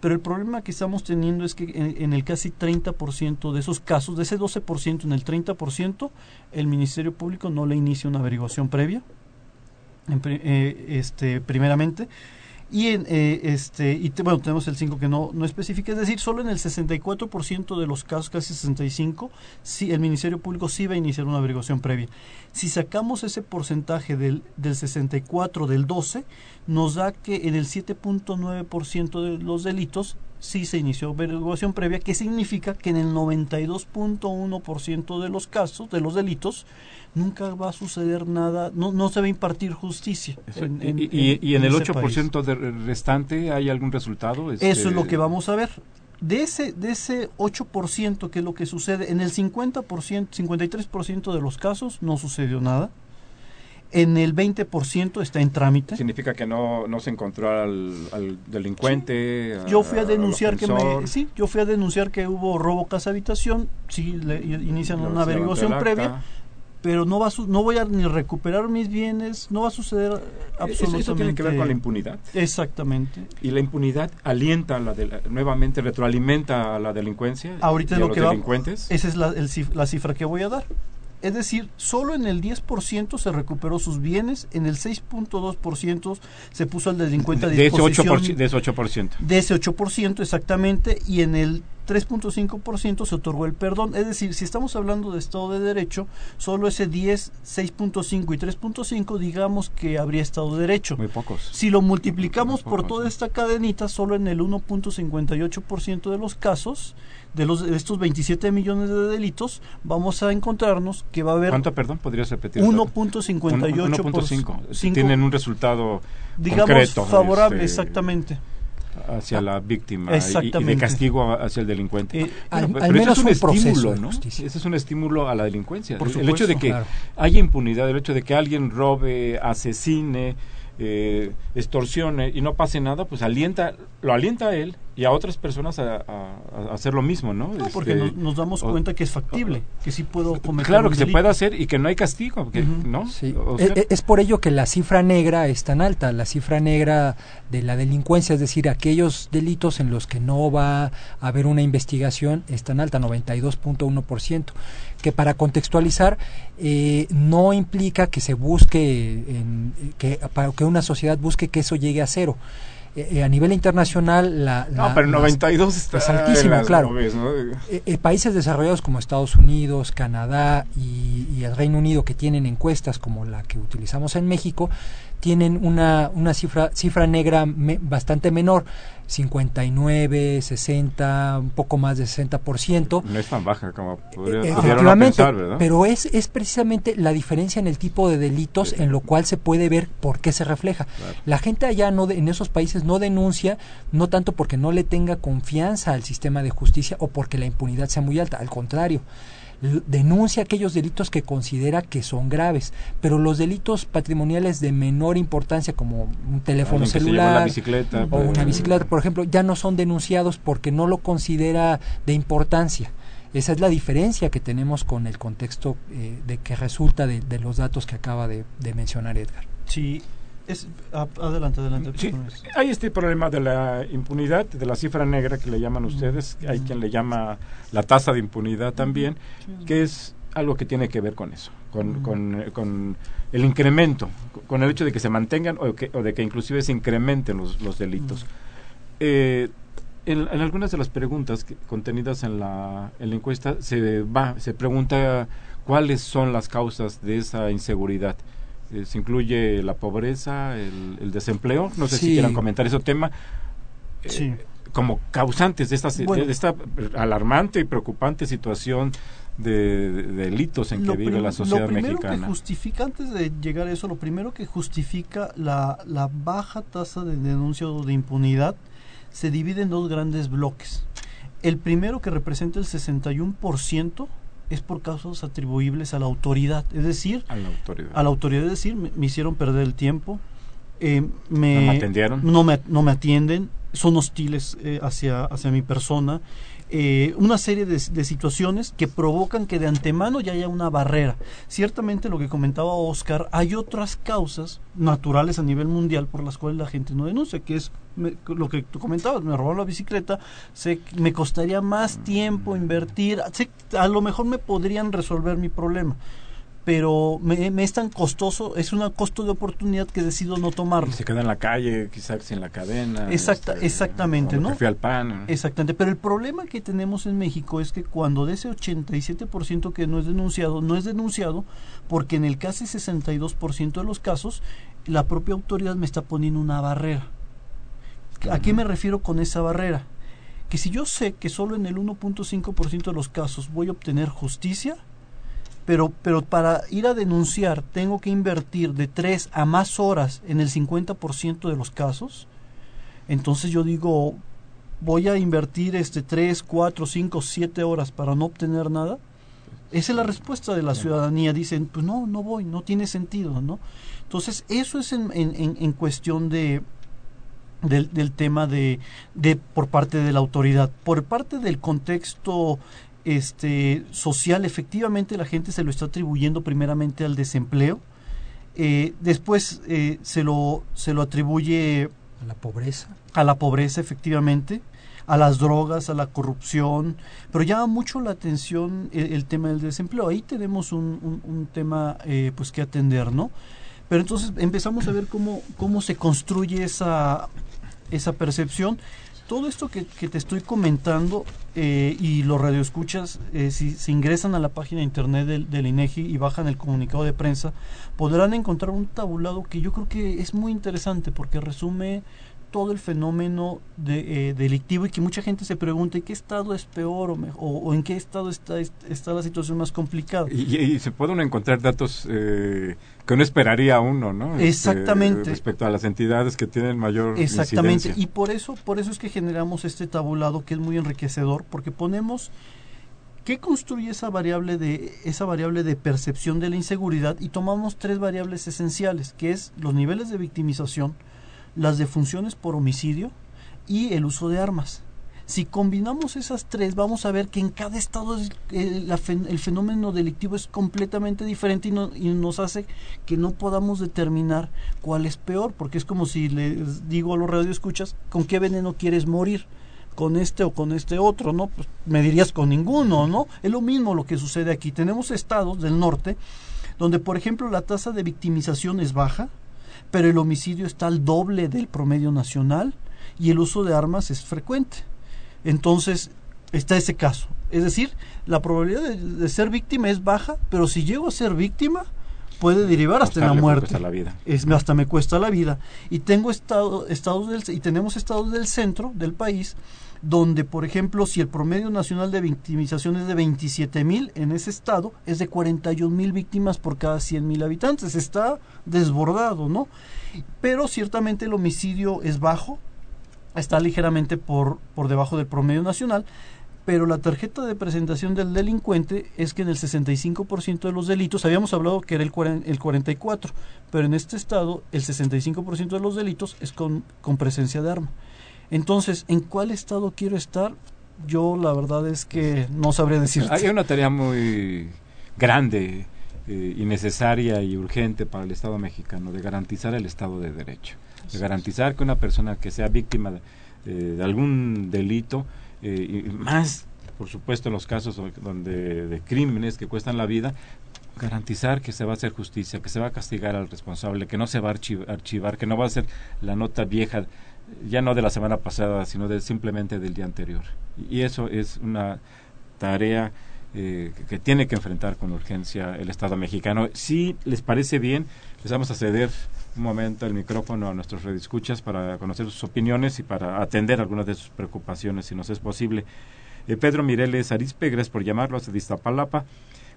Speaker 5: pero el problema que estamos teniendo es que en, en el casi 30% de esos casos, de ese 12%, en el 30%, el Ministerio Público no le inicia una averiguación previa, en eh, este, primeramente. Y, en, eh, este, y te- bueno, tenemos el 5 que no, no especifica, es decir, solo en el 64% de los casos, casi 65, sí, el Ministerio Público sí va a iniciar una averiguación previa. Si sacamos ese porcentaje del, del 64 del 12, nos da que en el 7.9% de los delitos sí se inició averiguación previa, que significa que en el 92.1% de los casos, de los delitos, nunca va a suceder nada, no, no se va a impartir justicia. En-
Speaker 4: y,
Speaker 5: en-
Speaker 4: y- en el
Speaker 5: ese país.
Speaker 4: 8% de restante hay algún resultado?
Speaker 5: Eso es
Speaker 4: Este,
Speaker 5: lo que vamos a ver. De ese, de ese 8%, que es lo que sucede, en el 50%, 53% de los casos no sucedió nada. En el 20% está en trámite.
Speaker 4: Significa que no, no se encontró al, al delincuente.
Speaker 5: Yo fui a denunciar que me, sí, yo fui a denunciar que hubo robo casa habitación, sí, le, inician una averiguación previa, pero no va a su- no voy a ni recuperar mis bienes, no va a suceder absolutamente.
Speaker 4: Eso tiene que ver con la impunidad.
Speaker 5: Exactamente.
Speaker 4: Y la impunidad alienta a la de- nuevamente retroalimenta a la delincuencia.
Speaker 5: Ahorita
Speaker 4: y a
Speaker 5: es lo
Speaker 4: los
Speaker 5: que va.
Speaker 4: delincuentes.
Speaker 5: Esa es la, el la cifra que voy a dar. Es decir, solo en el 10% se recuperó sus bienes, en el 6.2% se puso al delincuente a
Speaker 4: de ese
Speaker 5: disposición
Speaker 4: 8%, de ese 8%.
Speaker 5: de ese 8% exactamente y en el 3.5% se otorgó el perdón. Es decir, si estamos hablando de Estado de Derecho, solo ese 10, 6.5 y 3.5 digamos que habría Estado de Derecho.
Speaker 4: Muy pocos.
Speaker 5: Si lo multiplicamos por toda esta cadenita, solo en el 1.58% de los casos, de, los, de estos 27 millones de delitos, vamos a encontrarnos que va a haber
Speaker 4: ¿Cuánto, perdón? ¿Podrías repetir? el dato?
Speaker 5: 1.58%.
Speaker 4: 1.5.
Speaker 5: cinco-
Speaker 4: Tienen un resultado
Speaker 5: digamos,
Speaker 4: concreto,
Speaker 5: favorable,
Speaker 4: este,
Speaker 5: exactamente.
Speaker 4: Hacia la víctima y- y, de castigo hacia el delincuente.
Speaker 5: Eh,
Speaker 6: Al-
Speaker 4: Bueno,
Speaker 6: al
Speaker 4: pero
Speaker 6: menos
Speaker 4: eso es un estímulo. Ese es un estímulo a la delincuencia.
Speaker 5: Por
Speaker 4: el, el hecho de que
Speaker 6: claro.
Speaker 4: haya impunidad, el hecho de que alguien robe, asesine, eh, extorsione y no pase nada, pues alienta, lo alienta a él y a otras personas a, a- a hacer lo mismo, ¿no?
Speaker 5: No, porque
Speaker 4: Este,
Speaker 5: nos, nos damos
Speaker 4: o-
Speaker 5: cuenta que es factible, que sí puedo cometer
Speaker 4: Claro
Speaker 5: un
Speaker 4: que se puede hacer y que no hay castigo, que-. ¿no?
Speaker 6: Sí. E- e- Es por ello que la cifra negra es tan alta, la cifra negra de la delincuencia, es decir, aquellos delitos en los que no va a haber una investigación es tan alta, 92.1%, que para contextualizar eh, no implica que se busque, en- que, para que una sociedad busque que eso llegue a cero. Eh, eh, a nivel internacional, la,
Speaker 4: no,
Speaker 6: la-
Speaker 4: pero
Speaker 6: las-
Speaker 4: 92 está
Speaker 6: es altísimo, claro.
Speaker 4: nubes, ¿no?
Speaker 6: eh, eh, países desarrollados como Estados Unidos, Canadá y, y el Reino Unido que tienen encuestas como la que utilizamos en México tienen una, una cifra cifra negra me- bastante menor 59, 60, un poco más de 60%.
Speaker 4: No es tan baja como podría,
Speaker 6: Eh, Efectivamente,
Speaker 4: pensar, ¿verdad?
Speaker 6: pero es, es precisamente la diferencia en el tipo de delitos
Speaker 4: Sí.
Speaker 6: en lo cual se puede ver por qué se refleja.
Speaker 4: Claro.
Speaker 6: La gente allá no de- en esos países no denuncia, no tanto porque no le tenga confianza al sistema de justicia o porque la impunidad sea muy alta, al contrario. Denuncia aquellos delitos que considera que son graves, pero los delitos patrimoniales de menor importancia, como un teléfono
Speaker 4: Alguien
Speaker 6: celular,
Speaker 4: la bicicleta,
Speaker 6: o
Speaker 4: pues,
Speaker 6: una bicicleta, por ejemplo, ya no son denunciados porque no lo considera de importancia. Esa es la diferencia que tenemos con el contexto eh, de que resulta de, de los datos que acaba de, de mencionar Edgar.
Speaker 5: Sí, es, a- adelante, adelante.
Speaker 4: Sí, hay este problema de la impunidad, de la cifra negra que le llaman ustedes, hay quien le llama la tasa de impunidad también, que es algo que tiene que ver con eso, con, con, eh, con el incremento, con el hecho de que se mantengan o, que- o de que inclusive se incrementen los, los delitos. Eh, en, en algunas de las preguntas que- contenidas en la, en la encuesta se va, se pregunta cuáles son las causas de esa inseguridad. Eh, se incluye la pobreza, el, el desempleo. No sé si
Speaker 6: Sí.
Speaker 4: quieran comentar ese tema. eh,
Speaker 5: Sí.
Speaker 4: Como causantes de esta,
Speaker 5: Bueno.
Speaker 4: de esta alarmante y preocupante situación de, de delitos en que
Speaker 5: Lo
Speaker 4: vive
Speaker 5: prim-
Speaker 4: la sociedad
Speaker 5: lo primero que
Speaker 4: mexicana.
Speaker 5: justifica, antes de llegar a eso, lo primero que justifica la, la baja tasa de denuncia o de impunidad se divide en dos grandes bloques. El primero que representa el 61% es por causas atribuibles a la autoridad, es decir,
Speaker 4: A la autoridad.
Speaker 5: a la autoridad, es decir, me, me hicieron perder el tiempo, eh, me,
Speaker 4: ¿No me atendieron?
Speaker 5: no me, no me atienden, son hostiles eh, hacia, hacia mi persona, eh, una serie de, de situaciones que provocan que de antemano ya haya una barrera. Ciertamente lo que comentaba Oscar, hay otras causas naturales a nivel mundial por las cuales la gente no denuncia, que es me- lo que tú comentabas, me robaron la bicicleta, sé me costaría más tiempo invertir, sé a lo mejor me podrían resolver mi problema, pero me, me es tan costoso, es un costo de oportunidad que decido no tomarlo.
Speaker 4: Se queda en la calle, quizás sin la cadena.
Speaker 5: Exacta- exactamente,
Speaker 4: como
Speaker 5: ¿no?
Speaker 4: fui al pan.
Speaker 5: Exactamente, pero el problema que tenemos en México es que cuando de ese 87% que no es denunciado, no es denunciado porque en el casi 62% de los casos la propia autoridad me está poniendo una barrera. ¿A qué me refiero con esa barrera? Que si yo sé que solo en el 1.5% de los casos voy a obtener justicia, pero, pero para ir a denunciar tengo que invertir de 3 a más horas en el 50% de los casos, entonces yo digo, voy a invertir este 3, 4, 5, 7 horas para no obtener nada. Esa es la respuesta de la ciudadanía. Dicen, pues no, no voy, no tiene sentido, ¿no? Entonces, eso es en, en, en- en cuestión de del, del tema de, de por parte de la autoridad. Por parte del contexto este social, efectivamente la gente se lo está atribuyendo primeramente al desempleo. Eh, después eh, se lo se lo atribuye
Speaker 6: La pobreza.
Speaker 5: a la pobreza efectivamente, a las drogas, a la corrupción, pero llama mucho la atención el, el tema del desempleo. Ahí tenemos un, un- un tema eh, pues que atender, ¿no? Pero entonces empezamos a ver cómo, cómo se construye esa, esa percepción. Todo esto que, que te estoy comentando eh, y los radioescuchas, eh, si, si ingresan a la página de internet del, del INEGI y bajan el comunicado de prensa, podrán encontrar un tabulado que yo creo que es muy interesante porque resume todo el fenómeno de, eh, delictivo y que mucha gente se pregunta ¿en qué estado es peor o, mejor, o, o en qué estado está, está la situación más complicada?
Speaker 4: Y, y se pueden encontrar datos eh, que no esperaría uno, ¿no? Este,
Speaker 5: Exactamente.
Speaker 4: respecto a las entidades que tienen mayor
Speaker 5: Exactamente,
Speaker 4: incidencia.
Speaker 5: y por eso, por eso es que generamos este tabulado que es muy enriquecedor, porque ponemos qué construye esa variable de esa variable de percepción de la inseguridad y tomamos tres variables esenciales, que es los niveles de victimización, las defunciones por homicidio y el uso de armas. Si combinamos esas tres, vamos a ver que en cada estado fen- el fenómeno delictivo es completamente diferente y, no- y nos hace que no podamos determinar cuál es peor, porque es como si les digo a los radioescuchas, ¿con qué veneno quieres morir? con este o con este otro, ¿no? Pues me dirías con ninguno, ¿no? Es lo mismo lo que sucede aquí. Tenemos estados del norte donde, por ejemplo, la tasa de victimización es baja, pero el homicidio está al doble del promedio nacional y el uso de armas es frecuente. Entonces, está ese caso. Es decir, la probabilidad de, de ser víctima es baja, pero si llego a ser víctima, puede derivar hasta en la muerte
Speaker 4: cuesta la vida.
Speaker 5: es, hasta me cuesta la vida. Y tengo estado, estados del, y tenemos estados del centro del país donde, por ejemplo, si el promedio nacional de victimización es de 27 mil, en ese estado es de 41 mil víctimas por cada 100 mil habitantes. Está desbordado, ¿no? Pero ciertamente el homicidio es bajo, está ligeramente por, por debajo del promedio nacional, pero la tarjeta de presentación del delincuente es que en el 65% de los delitos, habíamos hablado que era el, el 44%, pero en este estado el 65% de los delitos es con, con presencia de arma. Entonces, ¿en cuál estado quiero estar? Yo la verdad es que no sabría decirte.
Speaker 4: Hay una tarea muy grande eh, y necesaria y urgente para el Estado mexicano de garantizar el Estado de Derecho, de garantizar que una persona que sea víctima de, eh, de algún delito, eh, y más, por supuesto, los casos do- donde de crímenes que cuestan la vida, garantizar que se va a hacer justicia, que se va a castigar al responsable, que no se va a archi- archivar, que no va a ser la nota vieja, ya no de la semana pasada, sino de simplemente del día anterior. Y eso es una tarea eh, que tiene que enfrentar con urgencia el Estado mexicano. Si les parece bien, les vamos a ceder un momento el micrófono a nuestros redescuchas para conocer sus opiniones y para atender algunas de sus preocupaciones, si nos es posible. Eh, Pedro Mireles Arispe, gracias por llamarlos de Iztapalapa,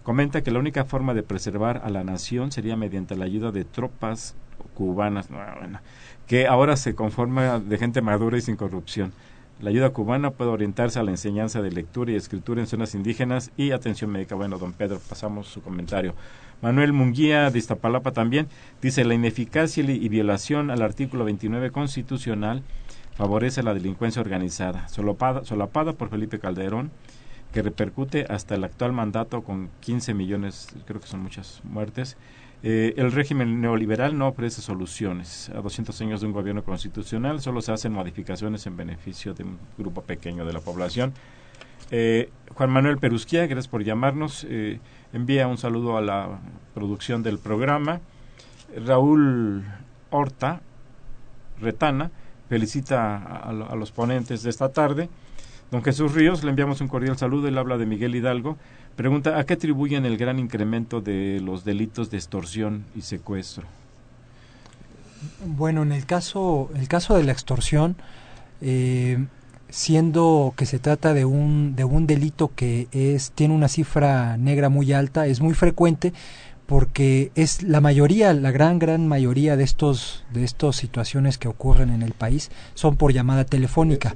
Speaker 4: comenta que la única forma de preservar a la nación sería mediante la ayuda de tropas cubanas, no, bueno, que ahora se conforma de gente madura y sin corrupción. La ayuda cubana puede orientarse a la enseñanza de lectura y escritura en zonas indígenas y atención médica. Bueno, don Pedro, pasamos su comentario. Manuel Munguía de Iztapalapa también dice la ineficacia y violación al artículo 29 constitucional favorece la delincuencia organizada, solapada, solapada por Felipe Calderón, que repercute hasta el actual mandato con 15 millones, creo que son muchas muertes. Eh, el régimen neoliberal no ofrece soluciones. A 200 años de un gobierno constitucional solo se hacen modificaciones en beneficio de un grupo pequeño de la población. Eh, Juan Manuel Perusquía, gracias por llamarnos. Eh, envía un saludo a la producción del programa. Raúl Horta Retana felicita a, los ponentes de esta tarde. Don Jesús Ríos, le enviamos un cordial saludo. Él habla de Miguel Hidalgo. Pregunta, ¿a qué atribuyen el gran incremento de los delitos de extorsión y secuestro?
Speaker 6: Bueno, en el caso, el caso de la extorsión, eh, siendo que se trata de un, de un delito que es, tiene una cifra negra muy alta, es muy frecuente porque es la mayoría, la gran gran mayoría de estos de estas situaciones que ocurren en el país son por llamada telefónica.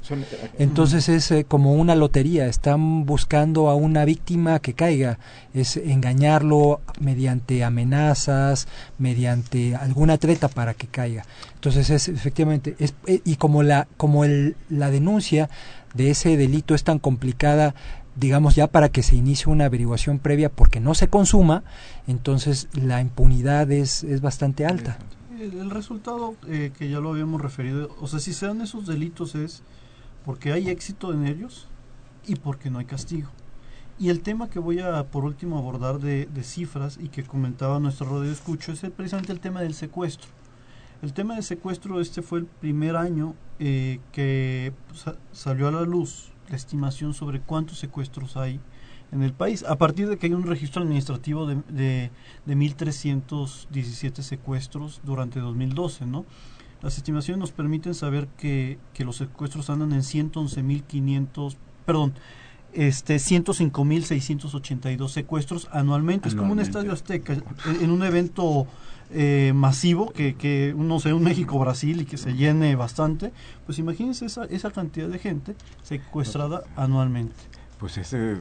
Speaker 6: Entonces es eh, como una lotería, están buscando a una víctima que caiga, es engañarlo mediante amenazas, mediante alguna treta para que caiga. Entonces es efectivamente es eh, y como la como el, la denuncia de ese delito es tan complicada digamos ya para que se inicie una averiguación previa porque no se consuma, entonces la impunidad es, es bastante alta.
Speaker 5: El, resultado eh, que ya lo habíamos referido, o sea, si se dan esos delitos es porque hay éxito en ellos y porque no hay castigo. Y el tema que voy a por último abordar de, de cifras y que comentaba nuestro radio escucho es el, precisamente el tema del secuestro. El tema del secuestro, este fue el primer año eh, que sa salió a la luz estimación sobre cuántos secuestros hay en el país, a partir de que hay un registro administrativo de, de, de 1.317 secuestros durante 2012, ¿no? Las estimaciones nos permiten saber que, que los secuestros andan en 111.500, perdón, este 105.682 secuestros anualmente. Es como un estadio azteca, en, un evento eh, masivo que, que no sé, un México-Brasil y que se llene bastante, pues imagínense esa, esa cantidad de gente secuestrada anualmente.
Speaker 4: Pues es eh,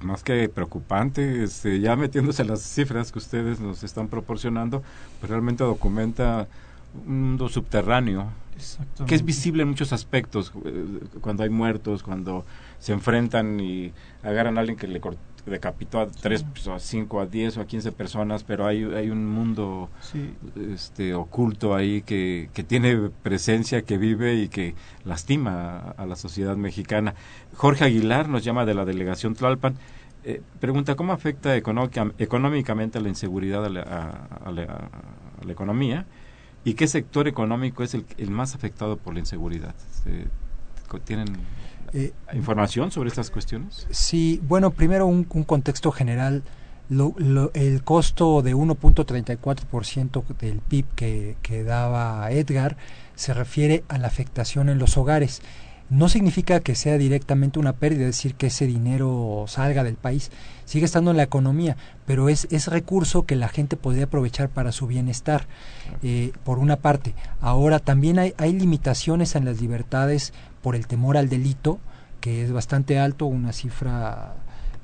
Speaker 4: más que preocupante, este, ya metiéndose las cifras que ustedes nos están proporcionando, pues realmente documenta un mundo subterráneo que es visible en muchos aspectos, eh, cuando hay muertos, cuando se enfrentan y agarran a alguien que le decapitó a tres, pues, a cinco, a diez o a quince personas, pero hay, hay un mundo
Speaker 5: Sí,
Speaker 4: este oculto ahí que, que tiene presencia, que vive y que lastima a, a la sociedad mexicana. Jorge Aguilar nos llama de la delegación Tlalpan. eh, pregunta cómo afecta económica- económicamente la inseguridad a la, a- a la- a la economía y qué sector económico es el, el más afectado por la inseguridad. Eh, ¿Tienen
Speaker 6: Eh,
Speaker 4: información sobre estas cuestiones?
Speaker 6: Sí, bueno, primero un, un contexto general. Lo- lo- el costo de 1.34% del PIB que, que daba Edgar se refiere a la afectación en los hogares. No significa que sea directamente una pérdida, es decir, que ese dinero salga del país, sigue estando en la economía, pero es, es recurso que la gente podría aprovechar para su bienestar, eh, por una parte. Ahora, también hay, hay limitaciones en las libertades por el temor al delito, que es bastante alto, una cifra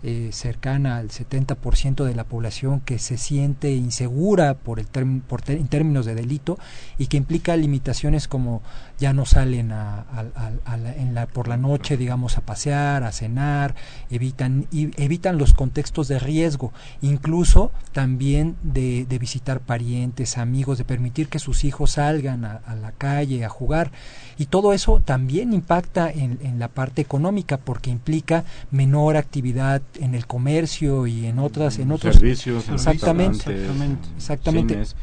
Speaker 6: eh, cercana al 70% de la población que se siente insegura por el por en términos de delito y que implica limitaciones como ya no salen a, a- a- a la- en la, por la noche, digamos, a pasear, a cenar, evitan, y, evitan los contextos de riesgo, incluso también de, de visitar parientes, amigos, de permitir que sus hijos salgan a, la calle a jugar. Y todo eso también impacta en, en la parte económica porque implica menor actividad en el comercio y en otras, en otros
Speaker 4: servicios, en
Speaker 6: Exactamente.
Speaker 5: Exactamente.
Speaker 6: Exactamente.
Speaker 4: cines.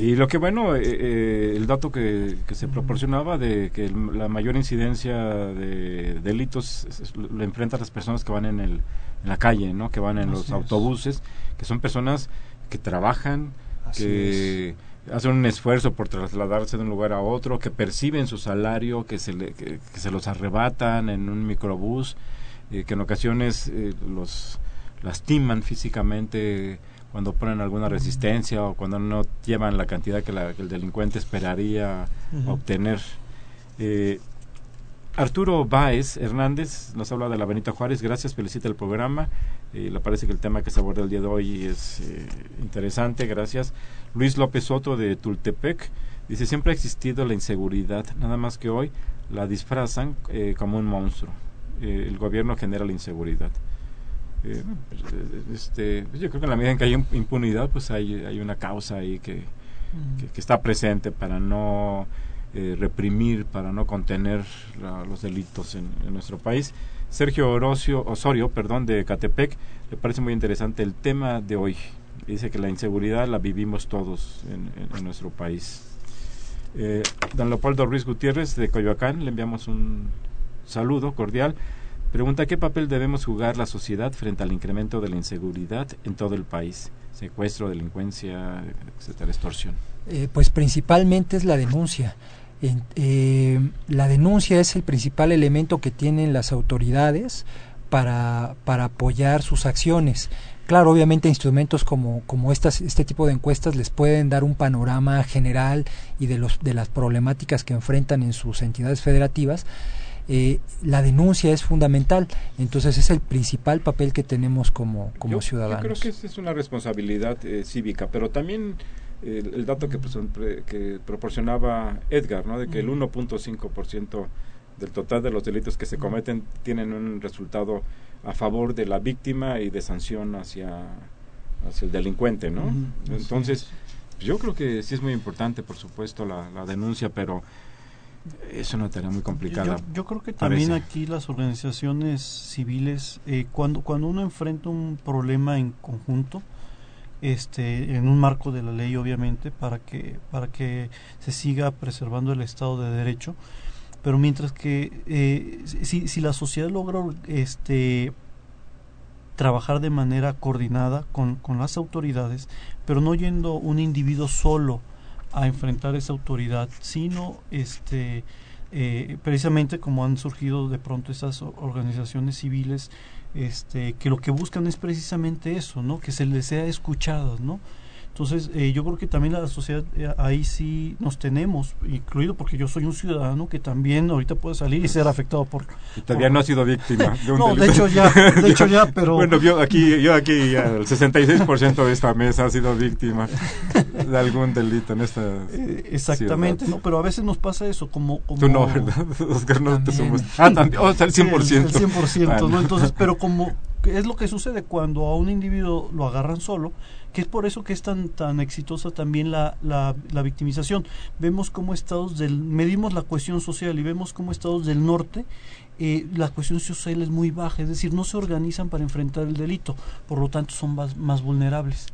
Speaker 4: Y lo que bueno, eh, eh, el dato que, que se proporcionaba de que el- la mayor incidencia de delitos es- es- lo enfrentan las personas que van en, el, en la calle, ¿no? que van en
Speaker 5: Así
Speaker 4: los
Speaker 5: es.
Speaker 4: autobuses, que son personas que trabajan,
Speaker 6: Así
Speaker 4: que hacen un esfuerzo por trasladarse de un lugar a otro, que perciben su salario, que se, le- que, que se los arrebatan en un microbús, eh, que en ocasiones eh, los lastiman físicamente cuando ponen alguna resistencia o cuando no llevan la cantidad que, la- que el delincuente esperaría
Speaker 5: Ujú.
Speaker 4: obtener. Eh, Arturo Báez Hernández nos habla de la Benita Juárez. Gracias, felicita el programa. Eh, le parece que el tema que se aborda el día de hoy es eh, interesante. Gracias. Luis López Soto de Tultepec dice: Siempre ha existido la inseguridad, nada más que hoy la disfrazan eh, como un monstruo. Eh, el gobierno genera la inseguridad. Eh, este, pues yo creo que en la medida en que hay im- impunidad, pues hay, hay una causa ahí que, que, que está presente para no eh, reprimir, para no contener la- los delitos en, en nuestro país. Sergio Orocio, Osorio, perdón, de Catepec, le parece muy interesante el tema de hoy. Dice que la inseguridad la vivimos todos en, en- en nuestro país. Eh, don Leopoldo Ruiz Gutiérrez de Coyoacán, le enviamos un saludo cordial. Pregunta, ¿qué papel debemos jugar la sociedad frente al incremento de la inseguridad en todo el país? Secuestro, delincuencia, etcétera, extorsión.
Speaker 6: Eh, pues principalmente es la denuncia. En- eh, la denuncia es el principal elemento que tienen las autoridades para, para apoyar sus acciones. Claro, obviamente instrumentos como, como estas, este tipo de encuestas les pueden dar un panorama general y de, los, de las problemáticas que enfrentan en sus entidades federativas. Eh, la denuncia es fundamental, entonces es el principal papel que tenemos como, como
Speaker 4: yo,
Speaker 6: ciudadanos.
Speaker 4: Yo creo que esa es una responsabilidad eh, cívica, pero también eh, el, el dato que, que proporcionaba Edgar, ¿no? de que el 1.5% del total de los delitos que se cometen tienen un resultado a favor de la víctima y de sanción hacia, hacia el delincuente, ¿no? Entonces,
Speaker 5: es.
Speaker 4: yo creo que sí es muy importante, por supuesto, la, la denuncia, pero es una tarea muy complicada.
Speaker 5: Yo, yo creo que también
Speaker 4: parece.
Speaker 5: aquí las organizaciones civiles, eh, cuando, cuando uno enfrenta un problema en conjunto, este, en un marco de la ley obviamente, para que, para que se siga preservando el Estado de Derecho, pero mientras que eh, si, si la sociedad logra este, trabajar de manera coordinada con, con las autoridades, pero no yendo un individuo solo a enfrentar esa autoridad, sino este eh, precisamente como han surgido de pronto esas o- organizaciones civiles este que lo que buscan es precisamente eso no que se les sea escuchadas no entonces eh, yo creo que también la sociedad eh, ahí sí nos tenemos incluido porque yo soy un ciudadano que también ahorita puede salir y ser afectado por
Speaker 4: Y todavía no ha sido víctima de un
Speaker 5: no de
Speaker 4: delito.
Speaker 5: hecho ya de hecho ya pero
Speaker 4: Bueno, yo aquí, yo aquí, ya, el 66% de esta mesa ha sido víctima de algún delito en esta
Speaker 5: Eh, exactamente,
Speaker 4: ciudad.
Speaker 5: ¿no? Pero a veces nos pasa eso, como... como
Speaker 4: Tú no, ¿verdad? Oscar, no te somos... Ah, también, o sea, el 100%.
Speaker 5: Sí, El 100%, ¿no?
Speaker 4: Bueno.
Speaker 5: Entonces, pero como es lo que sucede cuando a un individuo lo agarran solo, que es por eso que es tan tan exitosa también la, la, la victimización. Vemos cómo estados del medimos la cuestión social y vemos cómo estados del norte eh, la cuestión social es muy baja, es decir, no se organizan para enfrentar el delito, por lo tanto son más, más vulnerables.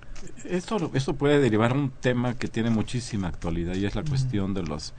Speaker 4: Esto, esto puede derivar a un tema que tiene muchísima actualidad y es la cuestión de los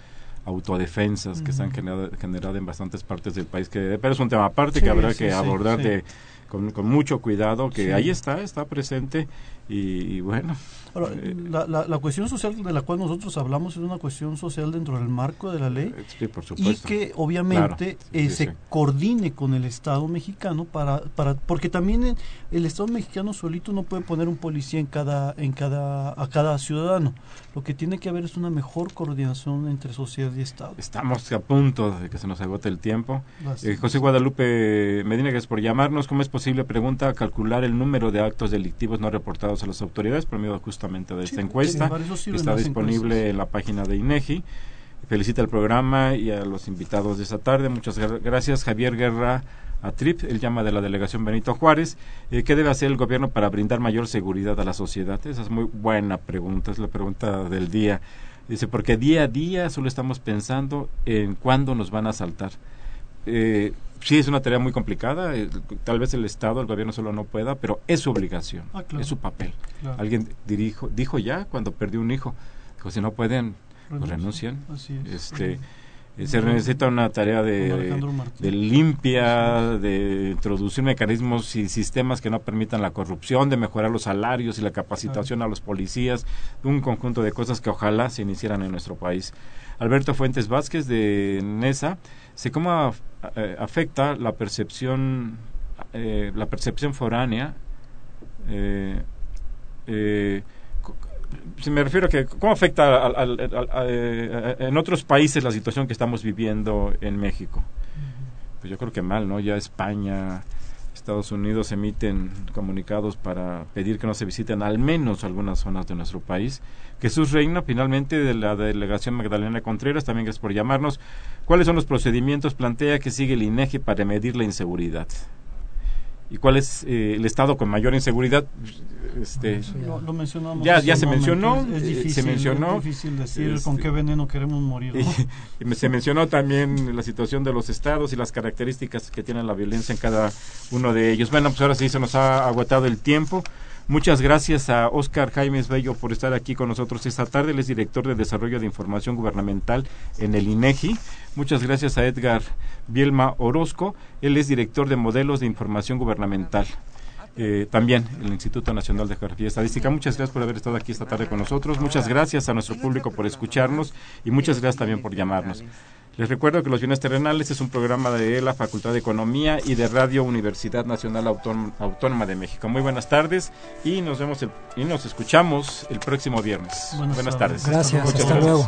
Speaker 4: autodefensas que se han generado, generado en bastantes partes del país, que pero es un tema aparte
Speaker 5: Sí,
Speaker 4: que habrá
Speaker 5: sí,
Speaker 4: que
Speaker 5: sí,
Speaker 4: abordar de- con, con mucho cuidado, que ahí está, está presente y, y bueno.
Speaker 5: Ahora,
Speaker 4: eh,
Speaker 5: la, la, la cuestión social de la cual nosotros hablamos es una cuestión social dentro del marco de la ley
Speaker 4: sí, por
Speaker 5: y que obviamente
Speaker 4: Claro,
Speaker 5: eh,
Speaker 4: sí,
Speaker 5: se coordine con el Estado mexicano para, para porque también el, Estado mexicano solito no puede poner un policía en cada en cada a cada ciudadano lo que tiene que haber es una mejor coordinación entre sociedad y Estado
Speaker 4: Estamos a punto de que se nos agote el tiempo. Eh, José Guadalupe Medina, gracias por llamarnos. ¿Cómo es posible, pregunta, calcular el número de actos delictivos no reportados a las autoridades por medio justamente de
Speaker 5: Sí,
Speaker 4: esta encuesta? que está disponible
Speaker 5: encuestas.
Speaker 4: en la página de INEGI. Felicita el programa y a los invitados de esta tarde. Muchas gra- gracias. Javier Guerra Atrip, él llama de la delegación Benito Juárez. Eh, ¿Qué debe hacer el gobierno para brindar mayor seguridad a la sociedad? Esa es muy buena pregunta, es la pregunta del día. Dice, porque día a día solo estamos pensando en cuándo nos van a asaltar. Eh, sí, es una tarea muy complicada. eh, tal vez el Estado, el gobierno solo no pueda, pero es su obligación,
Speaker 5: Ah, claro.
Speaker 4: es su papel.
Speaker 5: Claro.
Speaker 4: Alguien dirijo, dijo ya cuando perdió un hijo, dijo, si no pueden, pues renuncian.
Speaker 5: Así es.
Speaker 4: Este, eh, se necesita una tarea de, de limpia, de introducir mecanismos y sistemas que no permitan la corrupción, de mejorar los salarios y la capacitación a los policías, un conjunto de cosas que ojalá se iniciaran en nuestro país. Alberto Fuentes Vázquez de NESA, sé cómo eh, afecta la percepción, eh, la percepción foránea eh, eh, si me refiero a que cómo afecta al- al- al- a- eh, en otros países la situación que estamos viviendo en México. Pues yo creo que mal, ¿no? Ya España, Estados Unidos emiten comunicados para pedir que no se visiten al menos algunas zonas de nuestro país. Jesús Reina, finalmente, de la delegación Magdalena Contreras, también gracias por llamarnos. ¿Cuáles son los procedimientos plantea que sigue el INEGI para medir la inseguridad? ¿Y cuál es eh, el estado con mayor inseguridad? Este,
Speaker 5: Lo, lo mencionamos
Speaker 4: Ya- se
Speaker 5: momento,
Speaker 4: mencionó,
Speaker 5: es, es
Speaker 4: eh, se
Speaker 5: difícil,
Speaker 4: mencionó,
Speaker 5: es difícil decir
Speaker 4: este,
Speaker 5: con qué veneno queremos morir ¿no?
Speaker 4: Y, y me- se mencionó también la situación de los estados y las características que tiene la violencia en cada uno de ellos. Bueno, pues ahora sí se nos ha agotado el tiempo. Muchas gracias a Oscar Jaimes Bello por estar aquí con nosotros esta tarde. Él es director de Desarrollo de Información Gubernamental en el INEGI. Muchas gracias a Edgar Bielma Orozco. Él es director de Modelos de Información Gubernamental. Eh, también el Instituto Nacional de Geografía y Estadística. Muchas gracias por haber estado aquí esta tarde con nosotros. Muchas gracias a nuestro público por escucharnos y muchas gracias también por llamarnos. Les recuerdo que Los Bienes Terrenales es un programa de la Facultad de Economía y de Radio Universidad Nacional Autón- Autónoma de México. Muy buenas tardes y nos vemos el- y nos escuchamos el próximo viernes.
Speaker 5: Buenas
Speaker 4: Buenas,
Speaker 5: tardes.
Speaker 6: Gracias, hasta luego.